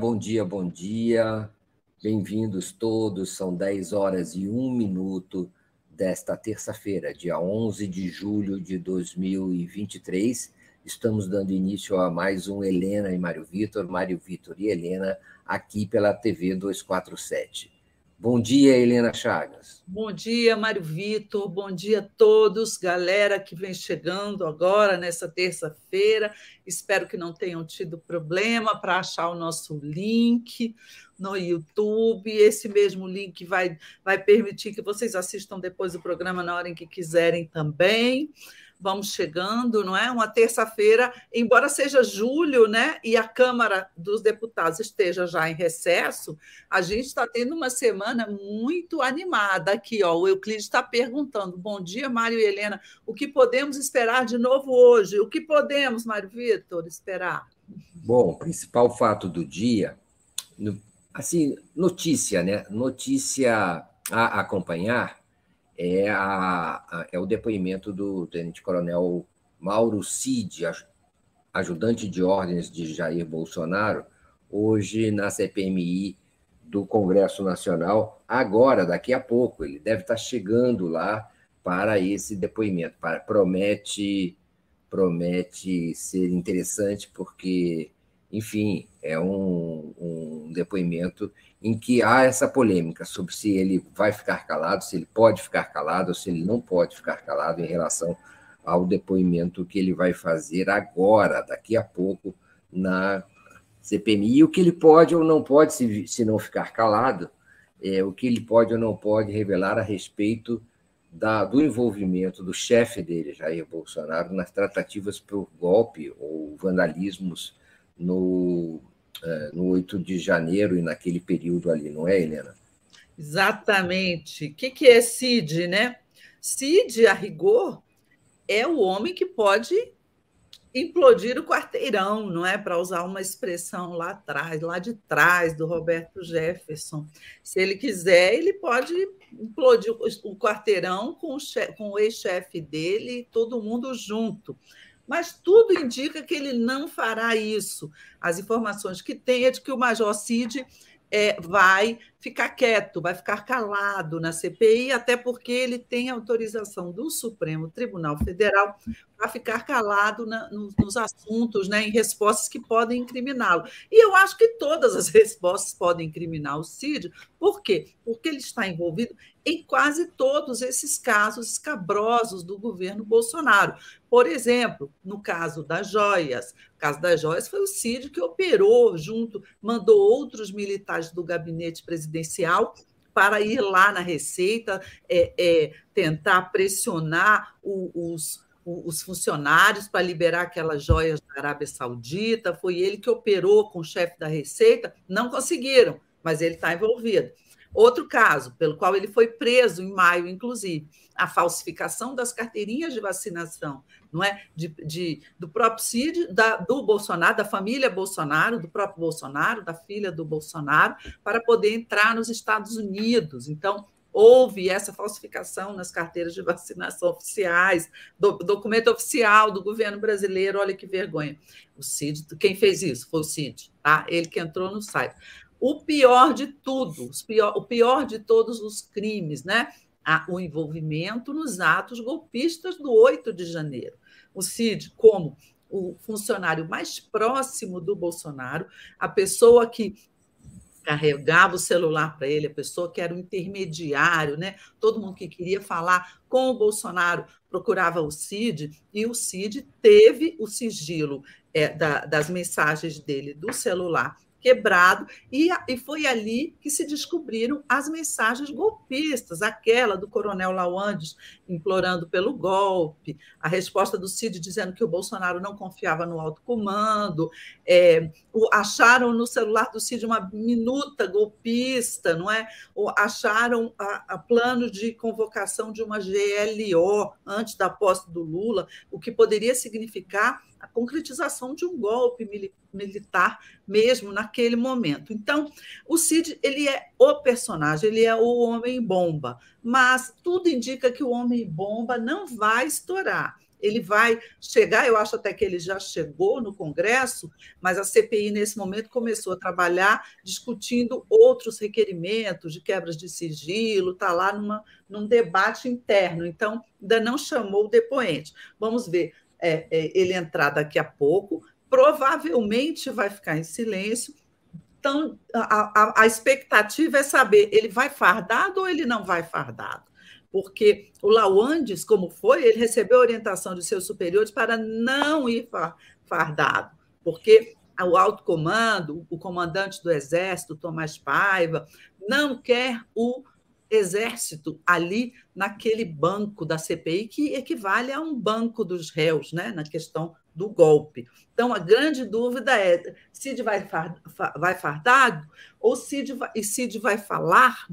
bom dia, bom dia. Bem-vindos todos. São 10 horas e 1 minuto desta terça-feira, dia 11 de julho de 2023. Estamos dando início a mais um Helena e Mário Vitor, Mário Vitor e Helena, aqui pela TV 247. Bom dia, Helena Chagas. Bom dia, Mário Vitor. Bom dia a todos, galera que vem chegando agora nessa terça-feira. Espero que não tenham tido problema para achar o nosso link no YouTube. Esse mesmo link vai, vai permitir que vocês assistam depois do programa na hora em que quiserem também vamos chegando, não é? Uma terça-feira, embora seja julho, né? E a Câmara dos Deputados esteja já em recesso, a gente está tendo uma semana muito animada aqui, ó. O Euclides está perguntando: bom dia, Mário e Helena, o que podemos esperar de novo hoje? O que podemos, Mário Vitor, esperar? Bom, o principal fato do dia, assim, notícia, né? Notícia a acompanhar é, a, a, é o depoimento do tenente-coronel Mauro Cid, ajudante de ordens de Jair Bolsonaro, hoje na CPMI do Congresso Nacional, agora, daqui a pouco. Ele deve estar chegando lá para esse depoimento. Para, promete, promete ser interessante, porque, enfim, é um, um depoimento em que há essa polêmica sobre se ele vai ficar calado, se ele pode ficar calado ou se ele não pode ficar calado em relação ao depoimento que ele vai fazer agora, daqui a pouco, na CPMI, e o que ele pode ou não pode, se, se não ficar calado, é, o que ele pode ou não pode revelar a respeito da, do envolvimento do chefe dele, Jair Bolsonaro, nas tratativas por golpe ou vandalismos no no 8 de janeiro e naquele período ali, não é, Helena? Exatamente. O que, que é Cid, né? Cid, a rigor, é o homem que pode implodir o quarteirão, não é? Para usar uma expressão lá atrás, lá de trás do Roberto Jefferson. Se ele quiser, ele pode implodir o quarteirão com o, com o ex-chefe dele, todo mundo junto mas tudo indica que ele não fará isso. As informações que tem é de que o Major Cid é, vai ficar quieto, vai ficar calado na CPI, até porque ele tem autorização do Supremo Tribunal Federal para ficar calado na, nos, nos, assuntos, né, em respostas que podem incriminá-lo. E eu acho que todas as respostas podem incriminar o Cid, por quê? Porque ele está envolvido em quase todos esses casos escabrosos do governo Bolsonaro. Por exemplo, no caso das joias, o caso das joias foi o Cid que operou junto, mandou outros militares do gabinete presidencial para ir lá na Receita, é, é, tentar pressionar o, os, os funcionários para liberar aquelas joias da Arábia Saudita. Foi ele que operou com o chefe da Receita, não conseguiram, mas ele está envolvido. Outro caso, pelo qual ele foi preso em maio, inclusive, a falsificação das carteirinhas de vacinação, não é? De, de do próprio Cid, da, do Bolsonaro, da família Bolsonaro, do próprio Bolsonaro, da filha do Bolsonaro, para poder entrar nos Estados Unidos. Então, houve essa falsificação nas carteiras de vacinação oficiais, do, documento oficial do governo brasileiro. Olha que vergonha. O Cid, quem fez isso? Foi o Cid, tá? Ele que entrou no site o pior de tudo, pior, o pior de todos os crimes, né? o envolvimento nos atos golpistas do 8 de janeiro. O Cid, como o funcionário mais próximo do Bolsonaro, a pessoa que carregava o celular para ele, a pessoa que era o intermediário, né? Todo mundo que queria falar com o Bolsonaro procurava o Cid, e o Cid teve o sigilo é, da, das mensagens dele do celular quebrado, e, e foi ali que se descobriram as mensagens golpistas, aquela do coronel Lawandes implorando pelo golpe, a resposta do Cid dizendo que o Bolsonaro não confiava no alto comando, é, o, acharam no celular do Cid uma minuta golpista, não é? Acharam a, a plano de convocação de uma GLO antes da posse do Lula, o que poderia significar a concretização de um golpe militar mesmo naquele momento. Então, o Cid ele é o personagem, ele é o homem bomba, mas tudo indica que o homem bomba não vai estourar. ele vai chegar, eu acho até que ele já chegou no Congresso, mas a CPI, nesse momento, começou a trabalhar discutindo outros requerimentos de quebras de sigilo, está lá numa, num debate interno, então ainda não chamou o depoente. Vamos ver é, é, ele entrar daqui a pouco, provavelmente vai ficar em silêncio. Então, a, a, a expectativa é saber, ele vai fardado ou ele não vai fardado? porque o Lawandes, como foi, ele recebeu orientação de seus superiores para não ir fardado, porque o alto comando, o comandante do Exército, Tomás Paiva, não quer o Exército ali naquele banco da CPI, que equivale a um banco dos réus, né, na questão do golpe. Então, a grande dúvida é: Cid vai, vai fardado ou Cid vai, e Cid vai falar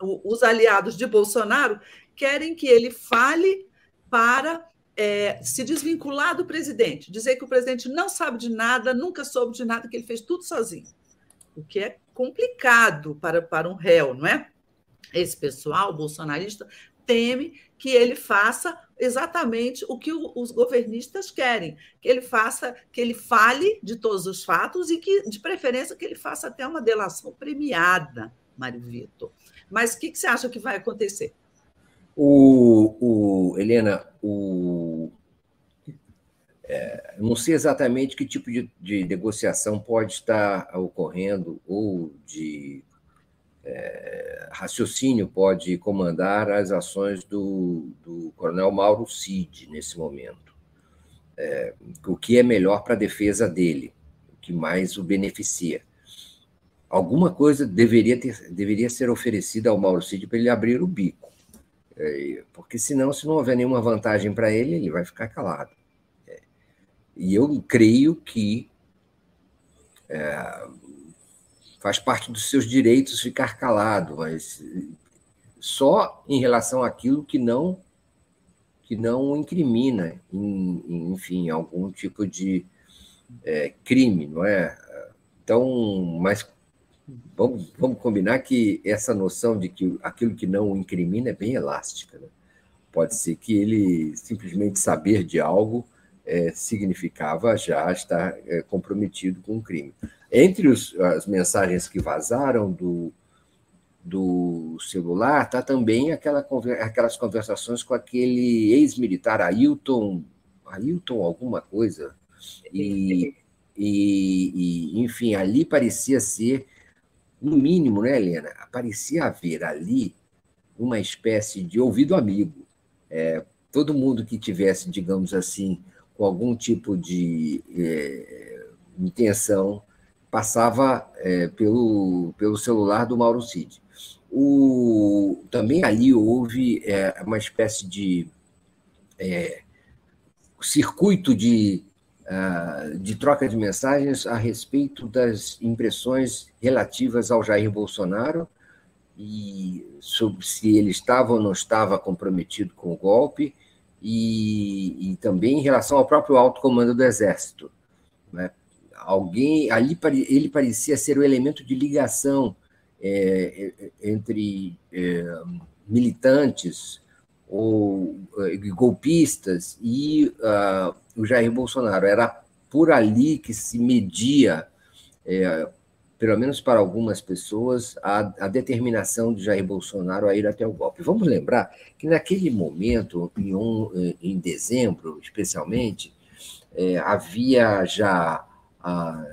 os aliados de Bolsonaro querem que ele fale para é, se desvincular do presidente, dizer que o presidente não sabe de nada, nunca soube de nada, que ele fez tudo sozinho. O que é complicado para, para um réu, não é? Esse pessoal bolsonarista teme que ele faça exatamente o que os governistas querem, que ele faça, que ele fale de todos os fatos e que, de preferência, que ele faça até uma delação premiada, Mário Vitor. Mas o que, que você acha que vai acontecer? O, o Helena, o, é, não sei exatamente que tipo de, de, negociação pode estar ocorrendo ou de é, raciocínio pode comandar as ações do, do coronel Mauro Cid nesse momento. É, o que é melhor para a defesa dele, o que mais o beneficia alguma coisa deveria, ter, deveria ser oferecida ao Mauro Cid para ele abrir o bico. É, porque senão, se não houver nenhuma vantagem para ele, ele vai ficar calado. É, e eu creio que é, faz parte dos seus direitos ficar calado, mas só em relação àquilo que não que não incrimina, em, enfim, algum tipo de é, crime, não é? Então, mas vamos, vamos combinar que essa noção de que aquilo que não incrimina é bem elástica. Né? Pode ser que ele simplesmente saber de algo é, significava já estar é, comprometido com o crime. Entre os, as mensagens que vazaram do, do celular, está também aquela, aquelas conversações com aquele ex-militar Ailton, Ailton alguma coisa, e, e, e, enfim, ali parecia ser no mínimo, né, Helena, parecia haver ali uma espécie de ouvido amigo. É, todo mundo que tivesse, digamos assim, com algum tipo de é, intenção, passava é, pelo, pelo celular do Mauro Cid. O, também ali houve é, uma espécie de é, circuito de ah, de troca de mensagens a respeito das impressões relativas ao Jair Bolsonaro e sobre se ele estava ou não estava comprometido com o golpe e, e também em relação ao próprio alto comando do Exército. Né? Alguém ali ele parecia ser o elemento de ligação é, é entre é, militantes ou eh, golpistas e uh, o Jair Bolsonaro. Era por ali que se media, é, pelo menos para algumas pessoas, a, a, determinação de Jair Bolsonaro a ir até o golpe. Vamos lembrar que naquele momento, em, um, em dezembro especialmente, é, havia já a,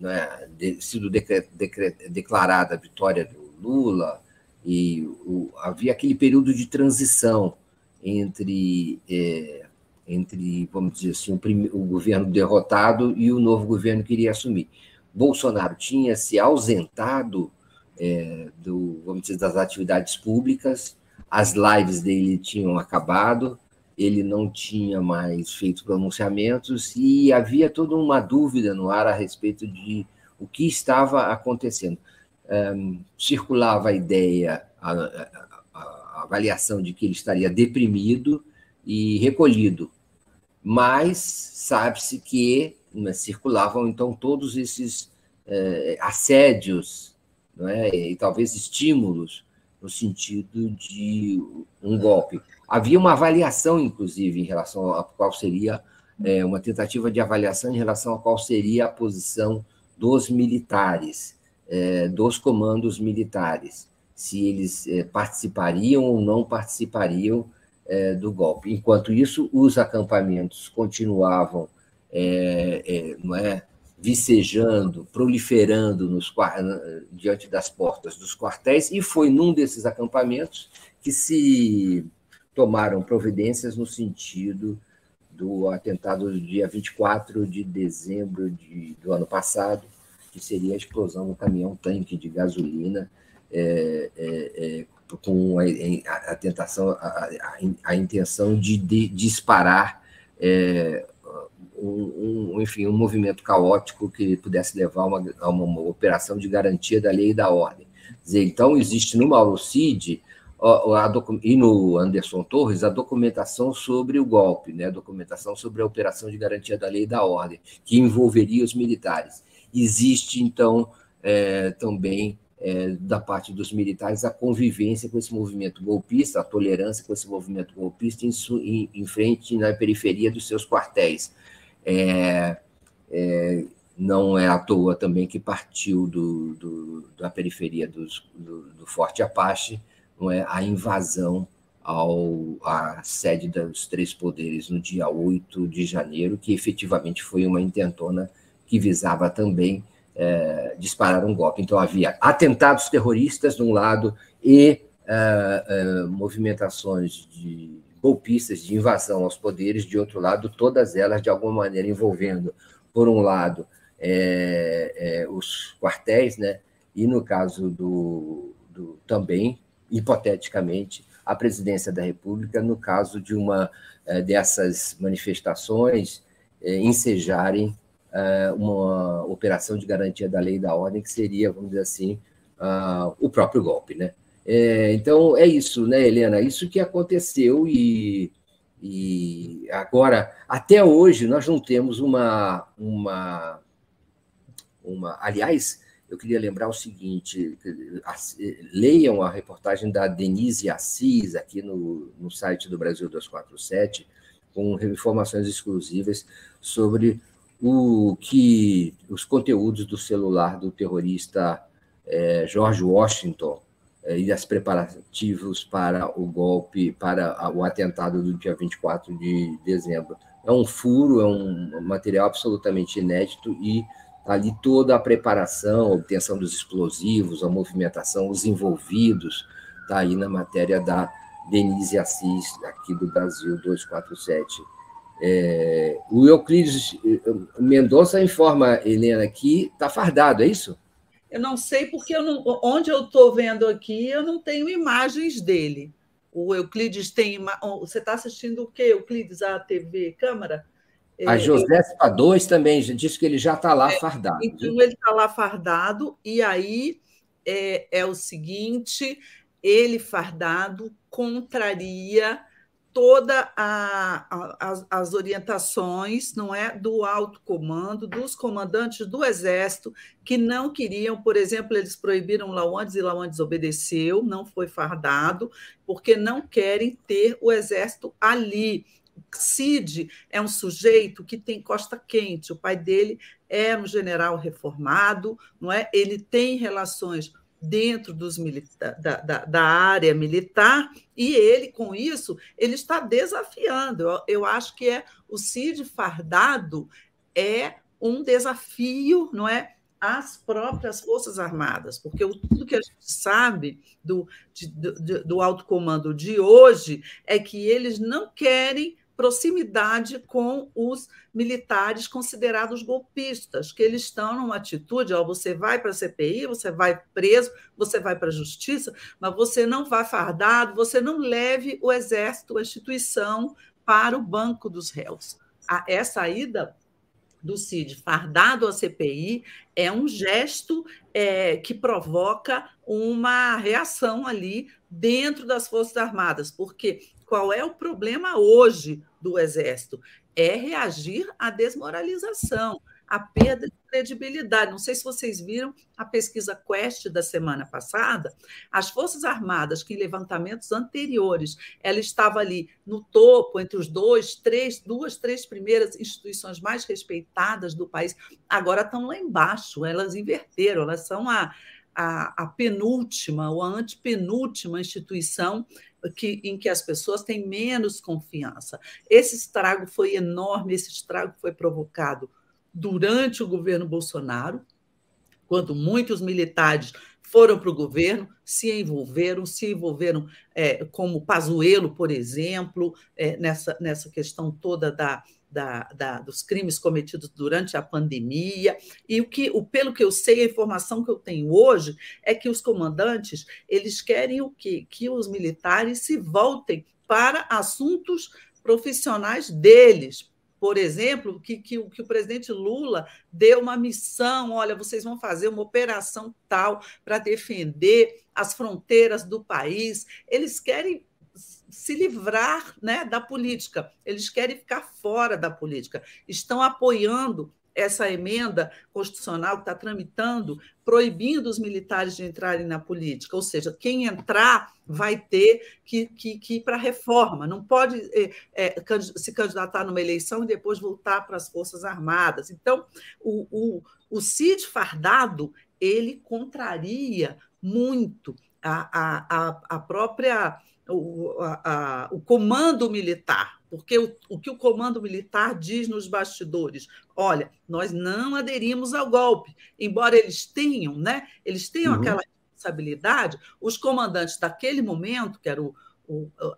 né, de, sido declarada a vitória do Lula, e o, havia aquele período de transição entre, é, entre vamos dizer assim, o, prime, o, governo derrotado e o novo governo que iria assumir. Bolsonaro tinha se ausentado é, do, vamos dizer, das atividades públicas, as lives dele tinham acabado, ele não tinha mais feito pronunciamentos e havia toda uma dúvida no ar a respeito de o que estava acontecendo. Um, circulava a ideia, a, a, a, avaliação de que ele estaria deprimido e recolhido, mas sabe-se que né, circulavam então todos esses eh, assédios é? e talvez estímulos no sentido de um golpe. Havia uma avaliação, inclusive, em relação a qual seria é, uma tentativa de avaliação em relação a qual seria a posição dos militares, é, dos comandos militares, se eles é, participariam ou não participariam é, do golpe. Enquanto isso, os acampamentos continuavam é, é, não é, vicejando, proliferando nos, diante das portas dos quartéis, e foi num desses acampamentos que se tomaram providências no sentido do atentado do dia 24 de dezembro de, do ano passado, que seria a explosão do caminhão-tanque de gasolina, é, é, é, com a, a, a tentação, a, a, intenção de, de disparar é, um, um, enfim, um movimento caótico que pudesse levar uma, a uma, uma, operação de garantia da lei e da ordem. Dizer, então, existe no Mauro Cid a, a, e no Anderson Torres a documentação sobre o golpe, né, a documentação sobre a operação de garantia da lei e da ordem, que envolveria os militares. Existe, então, é, também é, da parte dos militares a convivência com esse movimento golpista, a tolerância com esse movimento golpista em, em, em frente na periferia dos seus quartéis. É, é, não é à toa também que partiu do, do da periferia dos, do, do, Forte Apache não é, a invasão ao, à sede dos três poderes no dia 8 de janeiro, que efetivamente foi uma intentona que visava também é, disparar um golpe. Então, havia atentados terroristas de um lado e é, é, movimentações de golpistas de invasão aos poderes, de outro lado, todas elas de alguma maneira envolvendo, por um lado, é, é, os quartéis, né? e no caso do, do, também, hipoteticamente, a presidência da República, no caso de uma é, dessas manifestações é, ensejarem é, uma operação de garantia da lei e da ordem, que seria, vamos dizer assim, uh, o próprio golpe, né? É, então, é isso, né, Helena? Isso que aconteceu e, e agora, até hoje, nós não temos uma, uma, uma. Aliás, eu queria lembrar o seguinte: leiam a reportagem da Denise Assis aqui no, no site do Brasil 247, com informações exclusivas sobre o que os conteúdos do celular do terrorista é, George Washington e os preparativos para o golpe, para o atentado do dia 24 de dezembro. É um furo, é um material absolutamente inédito e ali toda a preparação, a obtenção dos explosivos, a movimentação, os envolvidos, está aí na matéria da Denise Assis, aqui do Brasil 247. É, o Euclides eh, Mendonça informa, Helena, que está fardado, é isso? Eu não sei porque eu não, onde eu estou vendo aqui, eu não tenho imagens dele. O Euclides tem. Você está assistindo o quê, Euclides? A TV Câmara? A é, Josefa 2 também disse que ele já está lá é, fardado. Então, ele está lá fardado, e aí é, é o seguinte: ele fardado contraria toda a, a, as, as, orientações não é do alto comando dos comandantes do exército que não queriam por exemplo eles proibiram Lawandes e Lawandes obedeceu não foi fardado porque não querem ter o exército ali. Cid é um sujeito que tem costa quente o pai dele é um general reformado não é? Ele tem relações dentro dos da, da, da, área militar, e ele, com isso, ele está desafiando. Eu, eu acho que é o CID fardado é um desafio, não é? às próprias Forças Armadas, porque tudo que a gente sabe do, de, do, do alto comando de hoje é que eles não querem proximidade com os militares considerados golpistas, que eles estão numa atitude, ó, você vai para a CPI, você vai preso, você vai para a justiça, mas você não vai fardado, você não leve o exército, a instituição, para o banco dos réus. Essa ida do CID fardado à CPI é um gesto é, que provoca uma reação ali dentro das Forças Armadas, porque qual é o problema hoje do Exército? É reagir à desmoralização. a perda de credibilidade. Não sei se vocês viram a pesquisa Quest da semana passada. As Forças Armadas, que em levantamentos anteriores ela estava ali no topo, entre os dois, três, duas, três primeiras instituições mais respeitadas do país, agora estão lá embaixo, elas inverteram, elas são a, a, a penúltima ou a antepenúltima instituição que, em que as pessoas têm menos confiança. Esse estrago foi enorme, esse estrago foi provocado durante o governo Bolsonaro, quando muitos militares foram para o governo, se envolveram, se envolveram é, como Pazuello, por exemplo, é, nessa, nessa questão toda da, da, da, dos crimes cometidos durante a pandemia. E o que, o, pelo que eu sei, a informação que eu tenho hoje é que os comandantes eles querem o quê? Que os militares se voltem para assuntos profissionais deles. Por exemplo, que, que, que o presidente Lula deu uma missão: olha, vocês vão fazer uma operação tal para defender as fronteiras do país. Eles querem se livrar né, da política, eles querem ficar fora da política, estão apoiando essa emenda constitucional que está tramitando, proibindo os militares de entrarem na política. Ou seja, quem entrar vai ter que, que, que ir para a reforma, não pode é, se candidatar numa eleição e depois voltar para as Forças Armadas. Então, o, o, o CID fardado ele contraria muito a, a, a própria o, a, a, o comando militar, porque o, o que o comando militar diz nos bastidores? Olha, nós não aderimos ao golpe, embora eles tenham, né? Eles tenham uhum. aquela responsabilidade, os comandantes daquele momento, que era o,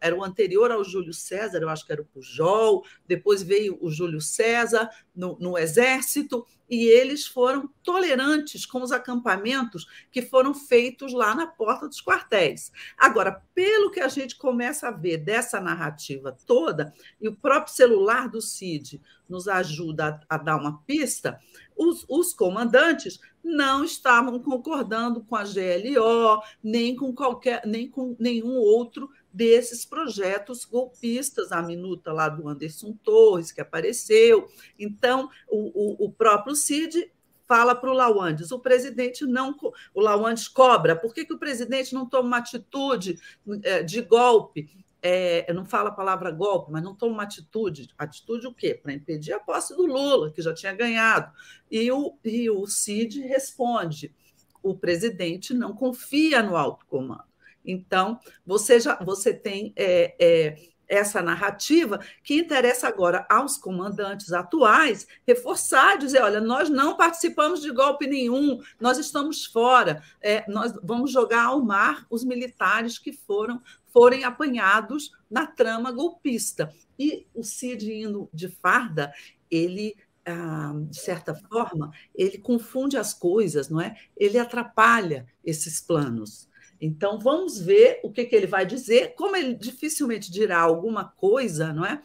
era o anterior ao Júlio César, eu acho que era o Pujol, depois veio o Júlio César no, no Exército, e eles foram tolerantes com os acampamentos que foram feitos lá na porta dos quartéis. Agora, pelo que a gente começa a ver dessa narrativa toda, e o próprio celular do CID nos ajuda a, a dar uma pista, os, os, comandantes não estavam concordando com a GLO, nem com qualquer, nem com nenhum outro desses projetos golpistas, a minuta lá do Anderson Torres, que apareceu. Então, o, o, o próprio Cid fala para o Lawandes, o presidente não, o Lawandes cobra, por que, que o presidente não toma uma atitude eh, de golpe? É, não fala a palavra golpe, mas não toma uma atitude. Atitude o quê? Para impedir a posse do Lula, que já tinha ganhado. E o, e o Cid responde: o presidente não confia no alto comando. Então, você já você tem é, é, essa narrativa que interessa agora aos comandantes atuais reforçar, dizer, olha, nós não participamos de golpe nenhum, nós estamos fora, é, nós vamos jogar ao mar os militares que foram forem apanhados na trama golpista. E o Cid indo de farda, ele ah, de certa forma, ele confunde as coisas, não é? Ele atrapalha esses planos. Então, vamos ver o que, que ele vai dizer. Como ele dificilmente dirá alguma coisa, não é?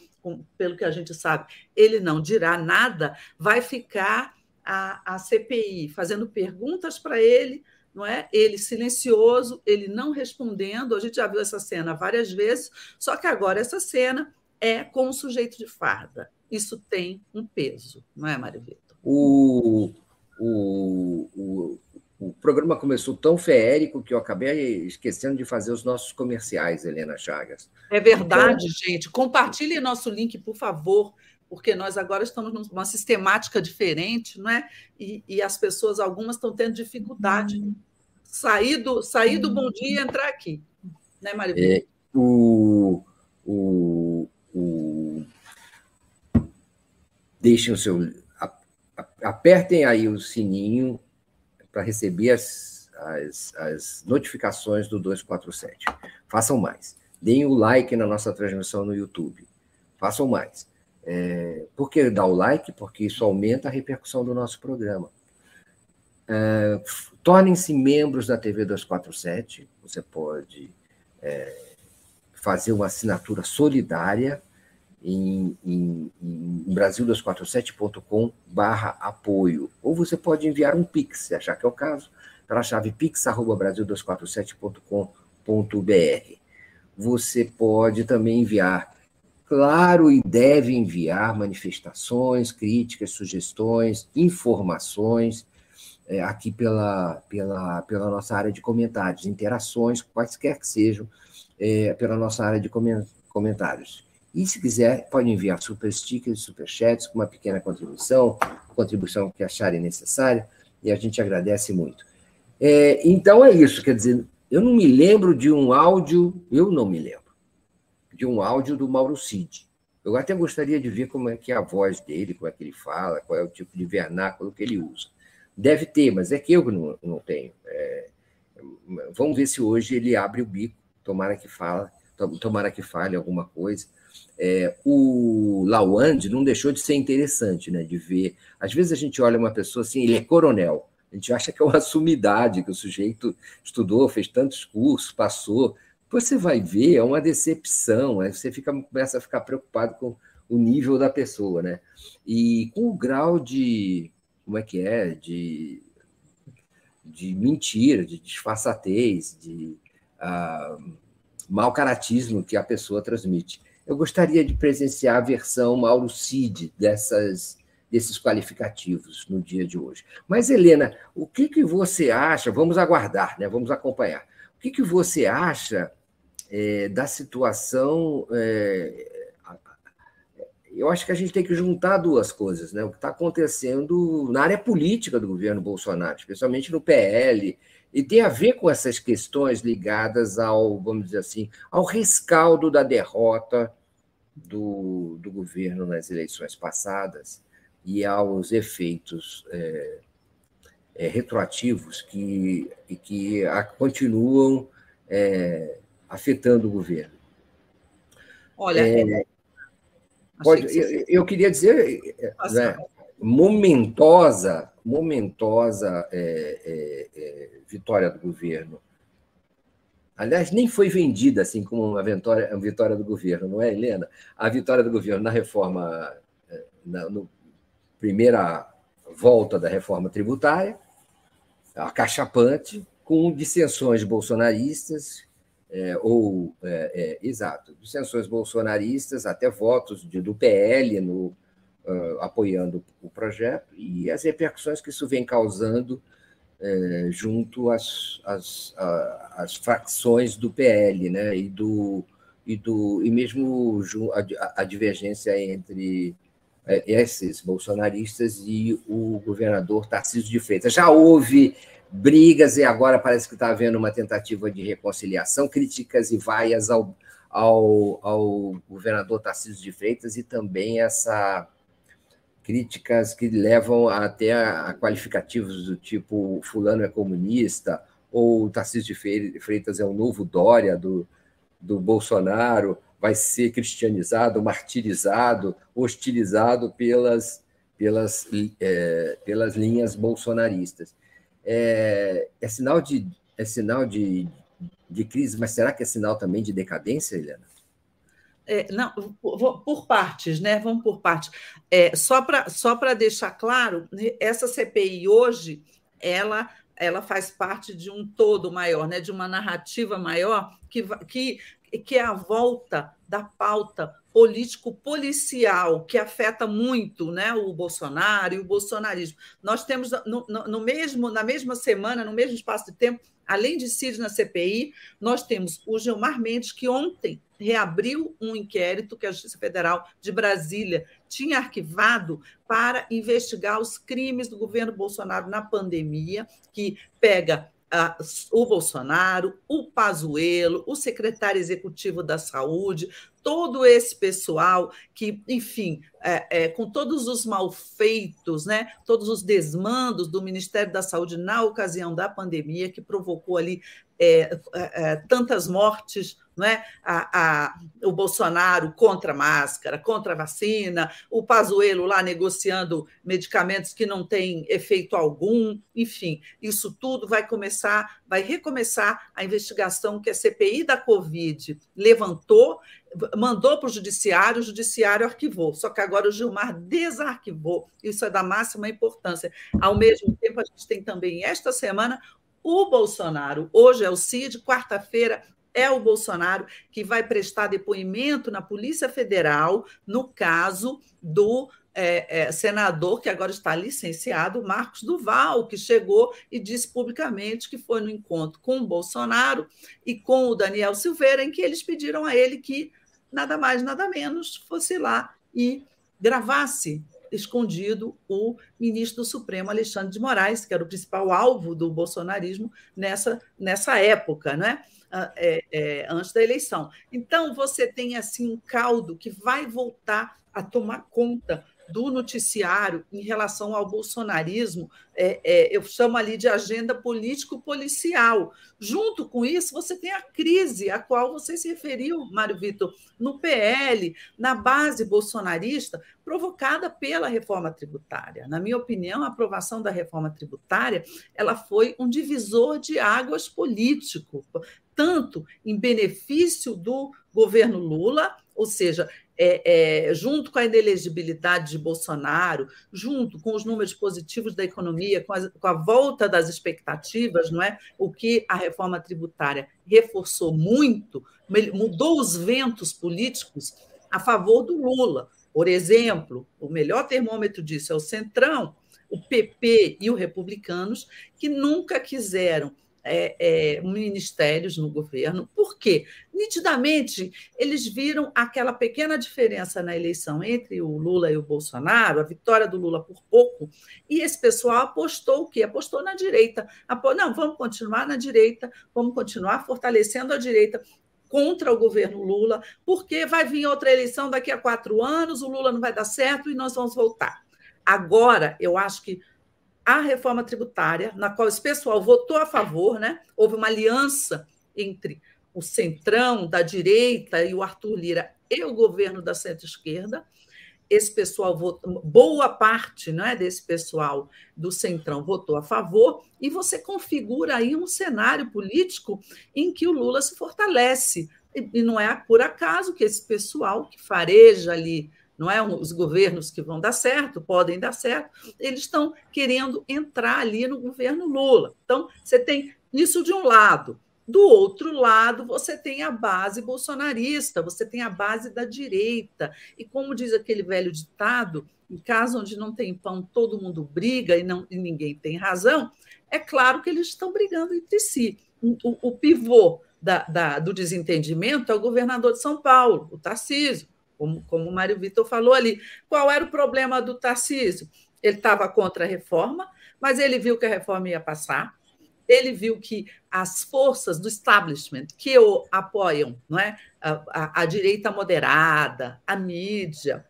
Pelo que a gente sabe, ele não dirá nada, vai ficar a, a CPI fazendo perguntas para ele, não é? Ele silencioso, ele não respondendo. A gente já viu essa cena várias vezes, só que agora essa cena é com o sujeito de farda. Isso tem um peso, não é, Mário Vitor? O, o, o, o programa começou tão feérico que eu acabei esquecendo de fazer os nossos comerciais, Helena Chagas. É verdade, então... gente. Compartilhe nosso link, por favor, porque nós agora estamos numa sistemática diferente, não é? E, e as pessoas, algumas, estão tendo dificuldade. Hum. Sair do, sair do bom dia e entrar aqui. Né, Maria? É, o, o, o... Deixem o seu. Apertem aí o sininho para receber as, as, as notificações do 247. Façam mais. Deem o like na nossa transmissão no YouTube. Façam mais. É, por que dar o like? Porque isso aumenta a repercussão do nosso programa. É, Tornem-se membros da TV 247. Você pode é, fazer uma assinatura solidária em, em, em brasil247.com barra apoio. Ou você pode enviar um Pix, se achar que é o caso, para a chave pix.brasil247.com.br. Você pode também enviar claro, e deve enviar manifestações, críticas, sugestões, informações é, aqui pela, pela, pela nossa área de comentários, interações, quaisquer que sejam, é, pela nossa área de comentários. E se quiser, pode enviar super stickers, super chats com uma pequena contribuição, contribuição que acharem necessária, e a gente agradece muito. É, então é isso, quer dizer, eu não me lembro de um áudio, eu não me lembro, de um áudio do Mauro Cid. Eu até gostaria de ver como é que é a voz dele, como é que ele fala, qual é o tipo de vernáculo que ele usa. Deve ter, mas é que eu não, não tenho. É, vamos ver se hoje ele abre o bico, tomara que fala, tomara que fale alguma coisa. É, o Lawand não deixou de ser interessante, né? De ver. Às vezes a gente olha uma pessoa assim, ele é coronel. A gente acha que é uma sumidade, que o sujeito estudou, fez tantos cursos, passou. Você vai ver, é uma decepção, aí você fica, começa a ficar preocupado com o nível da pessoa, né? E com o grau de, como é que é, de, de mentira, de disfarçatez, de uh, mau caratismo que a pessoa transmite. Eu gostaria de presenciar a versão Mauro Cid dessas, desses qualificativos no dia de hoje. Mas, Helena, o que, que você acha? Vamos aguardar, né? vamos acompanhar. O que, que você acha é, da situação? É, eu acho que a gente tem que juntar duas coisas, né? O que está acontecendo na área política do governo Bolsonaro, especialmente no PL, e tem a ver com essas questões ligadas ao, vamos dizer assim, ao rescaldo da derrota do, do governo nas eleições passadas e aos efeitos é, é, retroativos que, que a, continuam é, afetando o governo. Olha, é, pode, que eu, eu, queria dizer né, momentosa, momentosa é, é, vitória do governo Aliás, nem foi vendida assim como uma vitória, uma vitória do governo, não é, Helena? A vitória do governo na reforma, eh, na no primeira volta da reforma tributária, acachapante, com dissensões bolsonaristas, é, ou, é, é, exato, dissensões bolsonaristas, até votos de, do PL no, uh, apoiando o projeto, e as repercussões que isso vem causando é, junto às, às, às, facções do PL, né? E do e do e mesmo a, divergência entre é, esses bolsonaristas e o governador Tarcísio de Freitas. Já houve brigas e agora parece que está havendo uma tentativa de reconciliação, críticas e vaias ao, ao, ao governador Tarcísio de Freitas e também essa críticas que levam até a, qualificativos do tipo fulano é comunista, ou Tarcísio de Freitas é o novo Dória do, do Bolsonaro, vai ser cristianizado, martirizado, hostilizado pelas, pelas, é, pelas linhas bolsonaristas. É, é sinal, de, é sinal de, de crise, mas será que é sinal também de decadência, Helena? É, não, por partes, né? Vamos por partes. É, só para só deixar claro, né, essa CPI hoje, ela ela faz parte de um todo maior, né? de uma narrativa maior que, que, que é a volta da pauta político-policial, que afeta muito né, o Bolsonaro e o bolsonarismo. Nós temos, no, no, mesmo, na mesma semana, no mesmo espaço de tempo, além de Cid na CPI, nós temos o Gilmar Mendes, que ontem reabriu um inquérito que a Justiça Federal de Brasília tinha arquivado para investigar os crimes do governo Bolsonaro na pandemia, que pega o Bolsonaro, o Pazuello, o secretário executivo da Saúde, todo esse pessoal que, enfim, é, é, com todos os malfeitos, né, todos os desmandos do Ministério da Saúde na ocasião da pandemia, que provocou ali é, é, é tantas mortes é? A, a, o Bolsonaro contra a máscara, contra a vacina, o Pazuello lá negociando medicamentos que não têm efeito algum, enfim, isso tudo vai começar, vai recomeçar a investigação que a CPI da Covid levantou, mandou para o judiciário, o judiciário arquivou. Só que agora o Gilmar desarquivou. Isso é da máxima importância. Ao mesmo tempo, a gente tem também esta semana o Bolsonaro. Hoje é o CID, quarta-feira é o Bolsonaro que vai prestar depoimento na Polícia Federal no caso do é, é, senador que agora está licenciado, Marcos Duval, que chegou e disse publicamente que foi no encontro com o Bolsonaro e com o Daniel Silveira, em que eles pediram a ele que nada mais, nada menos fosse lá e gravasse escondido o ministro do Supremo, Alexandre de Moraes, que era o principal alvo do bolsonarismo nessa, nessa época, né? É, é, antes da eleição. Então, você tem assim um caldo que vai voltar a tomar conta do noticiário em relação ao bolsonarismo, é, é, eu chamo ali de agenda político-policial. Junto com isso, você tem a crise a qual você se referiu, Mário Vitor, no PL, na base bolsonarista, provocada pela reforma tributária. Na minha opinião, a aprovação da reforma tributária ela foi um divisor de águas político, tanto em benefício do governo Lula, ou seja, é, é, junto com a inelegibilidade de Bolsonaro, junto com os números positivos da economia, com a, com a, volta das expectativas, não é? O que a reforma tributária reforçou muito, mudou os ventos políticos a favor do Lula. Por exemplo, o melhor termômetro disso é o Centrão, o PP e os republicanos, que nunca quiseram é, é, ministérios no governo. Por quê? Nitidamente, eles viram aquela pequena diferença na eleição entre o Lula e o Bolsonaro, a vitória do Lula por pouco, e esse pessoal apostou o quê? Apostou na direita. Apo... Não, vamos continuar na direita, vamos continuar fortalecendo a direita contra o governo Lula, porque vai vir outra eleição daqui a quatro anos, o Lula não vai dar certo e nós vamos voltar. Agora, eu acho que a reforma tributária, na qual esse pessoal votou a favor, né? houve uma aliança entre o centrão da direita e o Arthur Lira e o governo da centro-esquerda. Esse pessoal votou, boa parte né, desse pessoal do centrão votou a favor, e você configura aí um cenário político em que o Lula se fortalece. E não é por acaso que esse pessoal que fareja ali não é os governos que vão dar certo, podem dar certo, eles estão querendo entrar ali no governo Lula. Então, você tem isso de um lado. Do outro lado, você tem a base bolsonarista, você tem a base da direita. E como diz aquele velho ditado, em caso onde não tem pão, todo mundo briga e, não, e ninguém tem razão, é claro que eles estão brigando entre si. O, o pivô da, da, do desentendimento é o governador de São Paulo, o Tarcísio como, como o Mário Vitor falou ali. Qual era o problema do Tarcísio? Ele estava contra a reforma, mas ele viu que a reforma ia passar, ele viu que as forças do establishment que o apoiam, não é? a, a, a direita moderada, a mídia,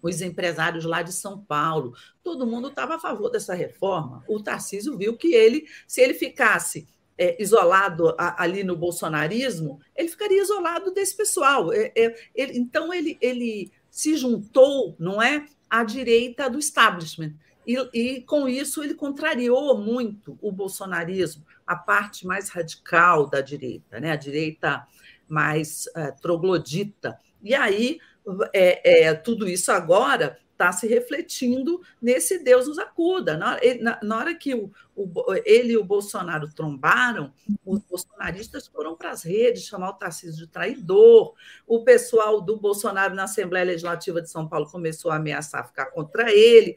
os empresários lá de São Paulo, todo mundo estava a favor dessa reforma. O Tarcísio viu que ele, se ele ficasse é, isolado a, ali no bolsonarismo, ele ficaria isolado desse pessoal. É, é, ele, então, ele, ele se juntou, não é, à direita do establishment. E, e, com isso ele contrariou muito o bolsonarismo, a parte mais radical da direita, né? a direita mais é, troglodita. E aí, é, é, tudo isso agora está se refletindo nesse Deus nos acuda. Na, na, na hora que o, o, ele e o Bolsonaro trombaram, os bolsonaristas foram para as redes chamar o Tarcísio de traidor. O pessoal do Bolsonaro na Assembleia Legislativa de São Paulo começou a ameaçar ficar contra ele.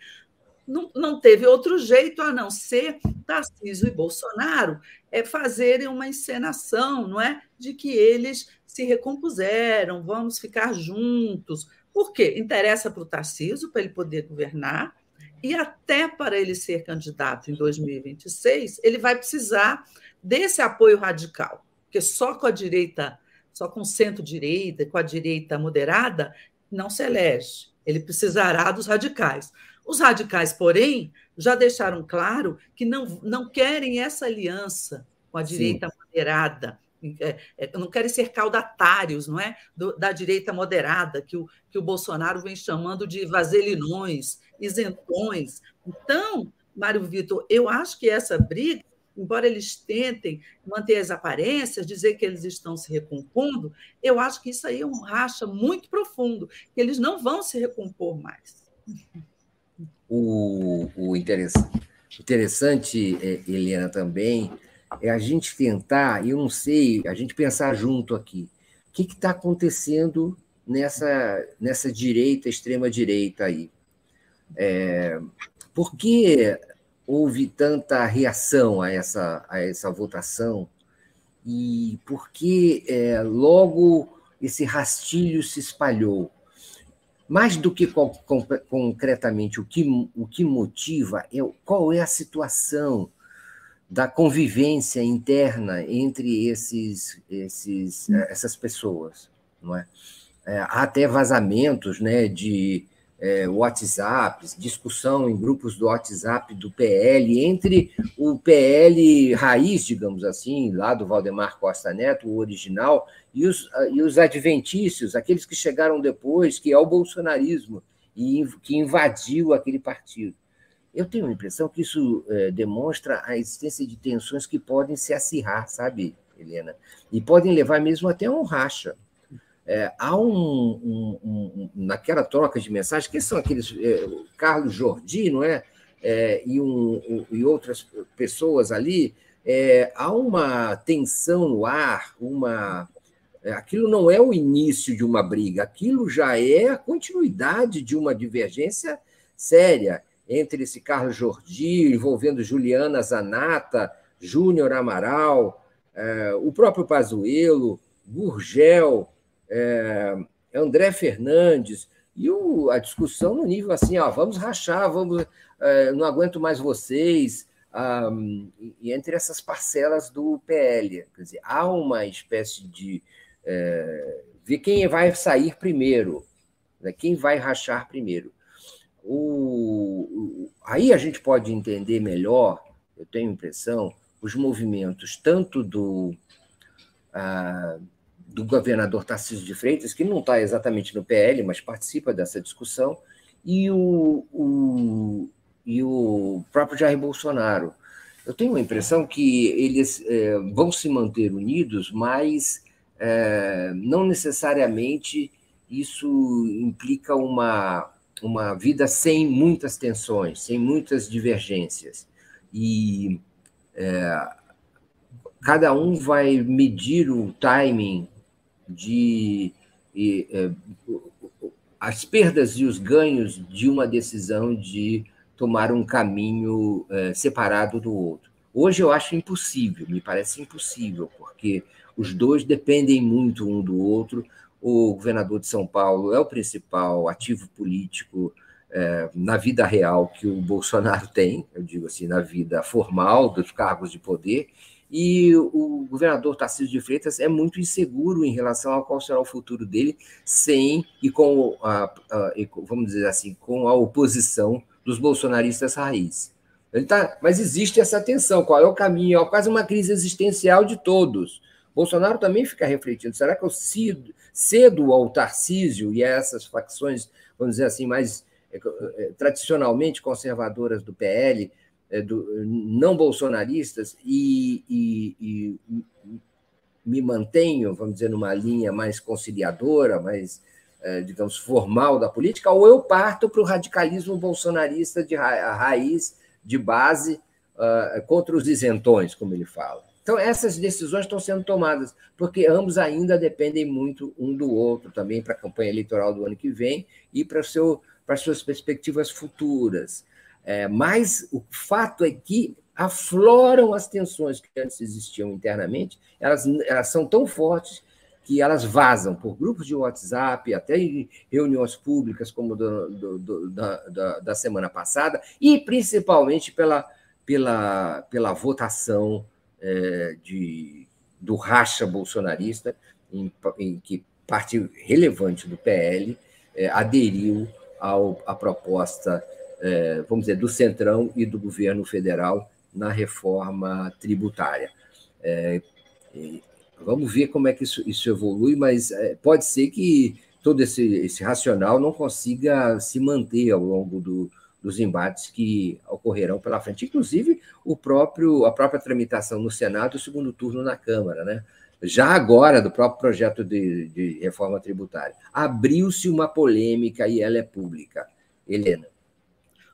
Não, não teve outro jeito a não ser Tarcísio e Bolsonaro é fazerem uma encenação, não é, de que eles se recompuseram, vamos ficar juntos, por quê? Interessa para o Tarcísio, para ele poder governar, e até para ele ser candidato em 2026, ele vai precisar desse apoio radical, porque só com a direita, só com centro-direita, com a direita moderada, não se elege. Ele precisará dos radicais. Os radicais, porém, já deixaram claro que não, não querem essa aliança com a direita Sim. moderada, não querem ser caudatários não é? Do, da direita moderada, que o, que o Bolsonaro vem chamando de vaselinões, isentões. Então, Mário Vitor, eu acho que essa briga, embora eles tentem manter as aparências, dizer que eles estão se recompondo, eu acho que isso aí é um racha muito profundo, que eles não vão se recompor mais. O, o interessante, interessante, é, Helena, também é a gente tentar, eu não sei, a gente pensar junto aqui, o que está acontecendo nessa, nessa direita, extrema-direita aí? É, por que houve tanta reação a essa, a essa votação? E por que é, logo esse rastilho se espalhou? Mais do que concretamente o que, o que motiva, é, qual é a situação da convivência interna entre esses, esses, essas pessoas, não é? é há até vazamentos né, de é, WhatsApps, discussão em grupos do WhatsApp do PL, entre o PL raiz, digamos assim, lá do Valdemar Costa Neto, o original, e os, e os adventícios, aqueles que chegaram depois, que é o bolsonarismo, e que invadiu aquele partido. Eu tenho a impressão que isso é, demonstra a existência de tensões que podem se acirrar, sabe, Helena? E podem levar mesmo até a um racha. É, há um, um, um, naquela troca de mensagens, que são aqueles é, Carlos Jordi, não é? é e, e, outras pessoas ali, é, há uma tensão no ar, uma é, aquilo não é o início de uma briga, aquilo já é a continuidade de uma divergência séria entre esse Carlos Jordi, envolvendo Juliana Zanata, Júnior Amaral, é, o próprio Pazuello, Gurgel, é, André Fernandes, e o, a discussão no nível assim, ó, vamos rachar, vamos, é, não aguento mais vocês, um, e entre essas parcelas do PL. Quer dizer, há uma espécie de é, ver quem vai sair primeiro, né, quem vai rachar primeiro. O, aí a gente pode entender melhor, eu tenho impressão, os movimentos tanto do. Ah, do governador Tarcísio de Freitas, que não está exatamente no PL, mas participa dessa discussão, e o, o, e o próprio Jair Bolsonaro. Eu tenho a impressão que eles é, vão se manter unidos, mas é, não necessariamente isso implica uma, uma vida sem muitas tensões, sem muitas divergências. E é, cada um vai medir o timing de e, é, as perdas e os ganhos de uma decisão de tomar um caminho é, separado do outro. Hoje eu acho impossível, me parece impossível, porque os dois dependem muito um do outro. O governador de São Paulo é o principal ativo político é, na vida real que o Bolsonaro tem, eu digo assim, na vida formal dos cargos de poder, e o governador Tarcísio de Freitas é muito inseguro em relação ao qual será o futuro dele, sem e com, a, a, vamos dizer assim, com a oposição dos bolsonaristas raiz. Ele tá, mas existe essa tensão, qual é o caminho? É quase uma crise existencial de todos. Bolsonaro também fica refletindo, será que eu cedo, cedo ao Tarcísio e a essas facções, vamos dizer assim, mais é, é, tradicionalmente conservadoras do PL, é, do, não bolsonaristas e, e, e, me mantenho, vamos dizer, numa linha mais conciliadora, mais, é, digamos, formal da política, ou eu parto para o radicalismo bolsonarista de ra raiz, de base, uh, contra os isentões, como ele fala. Então, essas decisões estão sendo tomadas, porque ambos ainda dependem muito um do outro também para a campanha eleitoral do ano que vem e para, para suas perspectivas futuras. É, mas o fato é que afloram as tensões que antes existiam internamente, elas, elas são tão fortes que elas vazam por grupos de WhatsApp, até em reuniões públicas, como do, do, do, da, da, da, semana passada, e principalmente pela, pela, pela votação é, de, do racha bolsonarista, em, em que parte relevante do PL é, aderiu ao, à proposta é, vamos dizer, do Centrão e do governo federal na reforma tributária. Vamos ver como é que isso, isso evolui, mas pode ser que todo esse, esse racional não consiga se manter ao longo do, dos embates que ocorrerão pela frente, inclusive o próprio a própria tramitação no Senado e o segundo turno na Câmara, né? Já agora do próprio projeto de, de reforma tributária, abriu-se uma polêmica e ela é pública. Helena.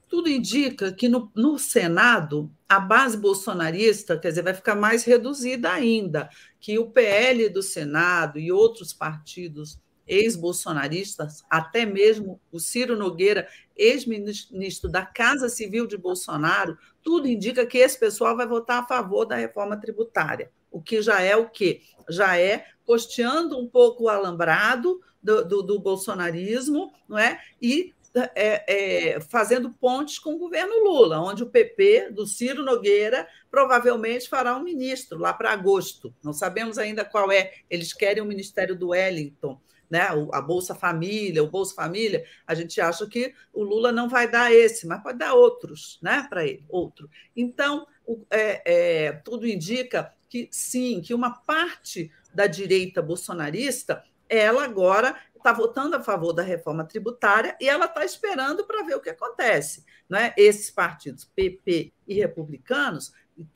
tudo indica que no, no, Senado a base bolsonarista, quer dizer, vai ficar mais reduzida ainda, que o PL do Senado e outros partidos ex-bolsonaristas, até mesmo o Ciro Nogueira, ex-ministro da Casa Civil de Bolsonaro, tudo indica que esse pessoal vai votar a favor da reforma tributária, o que já é o quê? Já é costeando um pouco o alambrado do, do, do bolsonarismo, não é? E é, é, fazendo pontes com o governo Lula, onde o PP do Ciro Nogueira provavelmente fará um ministro lá para agosto. Não sabemos ainda qual é. Eles querem o ministério do Wellington, né? a Bolsa Família, o Bolsa Família. A gente acha que o Lula não vai dar esse, mas pode dar outros, né? Para ele, outro. Então, é, é, tudo indica que sim, que uma parte da direita bolsonarista ela agora está votando a favor da reforma tributária e ela está esperando para ver o que acontece. Né? Esses partidos, PP e republicanos,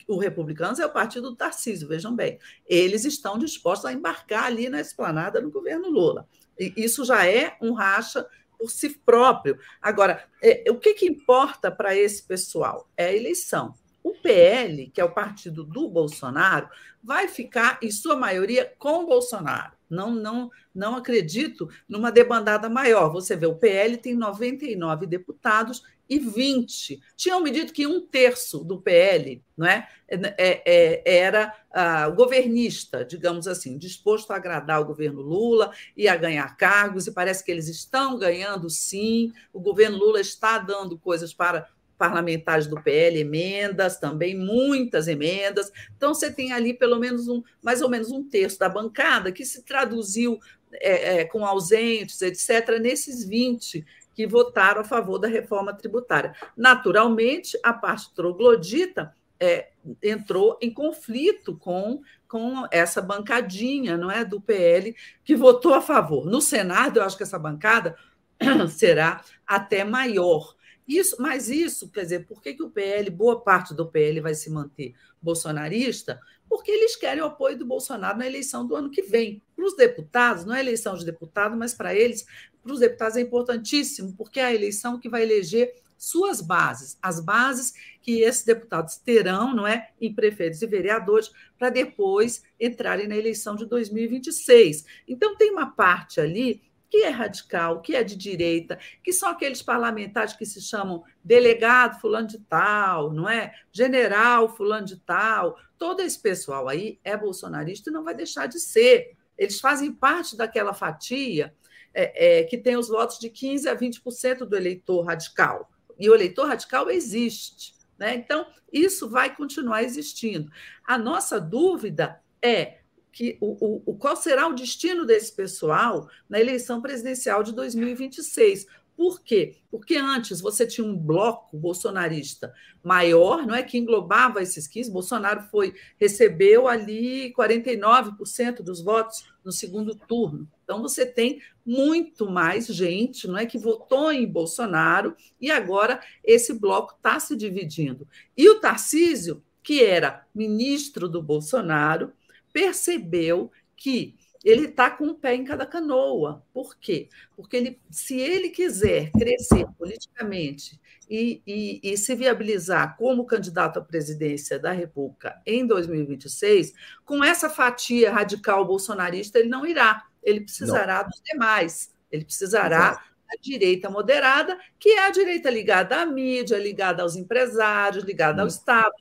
o Republicanos é o partido do Tarcísio, vejam bem, eles estão dispostos a embarcar ali na esplanada no governo Lula. E isso já é um racha por si próprio. Agora, é, o que, que importa para esse pessoal? É a eleição. O PL, que é o partido do Bolsonaro, vai ficar, em sua maioria, com o Bolsonaro. Não, não, não acredito numa debandada maior. Você vê, o PL tem 99 deputados e 20. Tinham me dito que um terço do PL não é, é, é era ah, governista, digamos assim, disposto a agradar o governo Lula e a ganhar cargos, e parece que eles estão ganhando sim. O governo Lula está dando coisas para parlamentares do PL, emendas também, muitas emendas. Então, você tem ali pelo menos um, mais ou menos um terço da bancada que se traduziu é, é, com ausentes, etc., nesses 20 que votaram a favor da reforma tributária. Naturalmente, a parte troglodita é, entrou em conflito com, com essa bancadinha não é, do PL que votou a favor. No Senado, eu acho que essa bancada será até maior. Isso, mas isso, quer dizer, por que, que o PL, boa parte do PL vai se manter bolsonarista? Porque eles querem o apoio do Bolsonaro na eleição do ano que vem. Para os deputados, não é eleição de deputado, mas para eles, para os deputados é importantíssimo, porque é a eleição que vai eleger suas bases, as bases que esses deputados terão, não é, em prefeitos e vereadores, para depois entrarem na eleição de 2026. Então tem uma parte ali que é radical, que é de direita, que são aqueles parlamentares que se chamam delegado fulano de tal, não é? General fulano de tal. Todo esse pessoal aí é bolsonarista e não vai deixar de ser. Eles fazem parte daquela fatia é, é, que tem os votos de 15% a 20% do eleitor radical. E o eleitor radical existe. Né? Então, isso vai continuar existindo. A nossa dúvida é que o, o, qual será o destino desse pessoal na eleição presidencial de 2026. Por quê? Porque antes você tinha um bloco bolsonarista maior, não é que englobava esses 15. Bolsonaro foi recebeu ali 49% dos votos no segundo turno. Então você tem muito mais gente, não é que votou em Bolsonaro e agora esse bloco está se dividindo. E o Tarcísio, que era ministro do Bolsonaro, percebeu que ele está com um pé em cada canoa. Por quê? Porque ele, se ele quiser crescer politicamente e, e, e, se viabilizar como candidato à presidência da República em 2026, com essa fatia radical bolsonarista, ele não irá. Ele precisará não. dos demais. Ele precisará da direita moderada, que é a direita ligada à mídia, ligada aos empresários, ligada ao hum. Estado,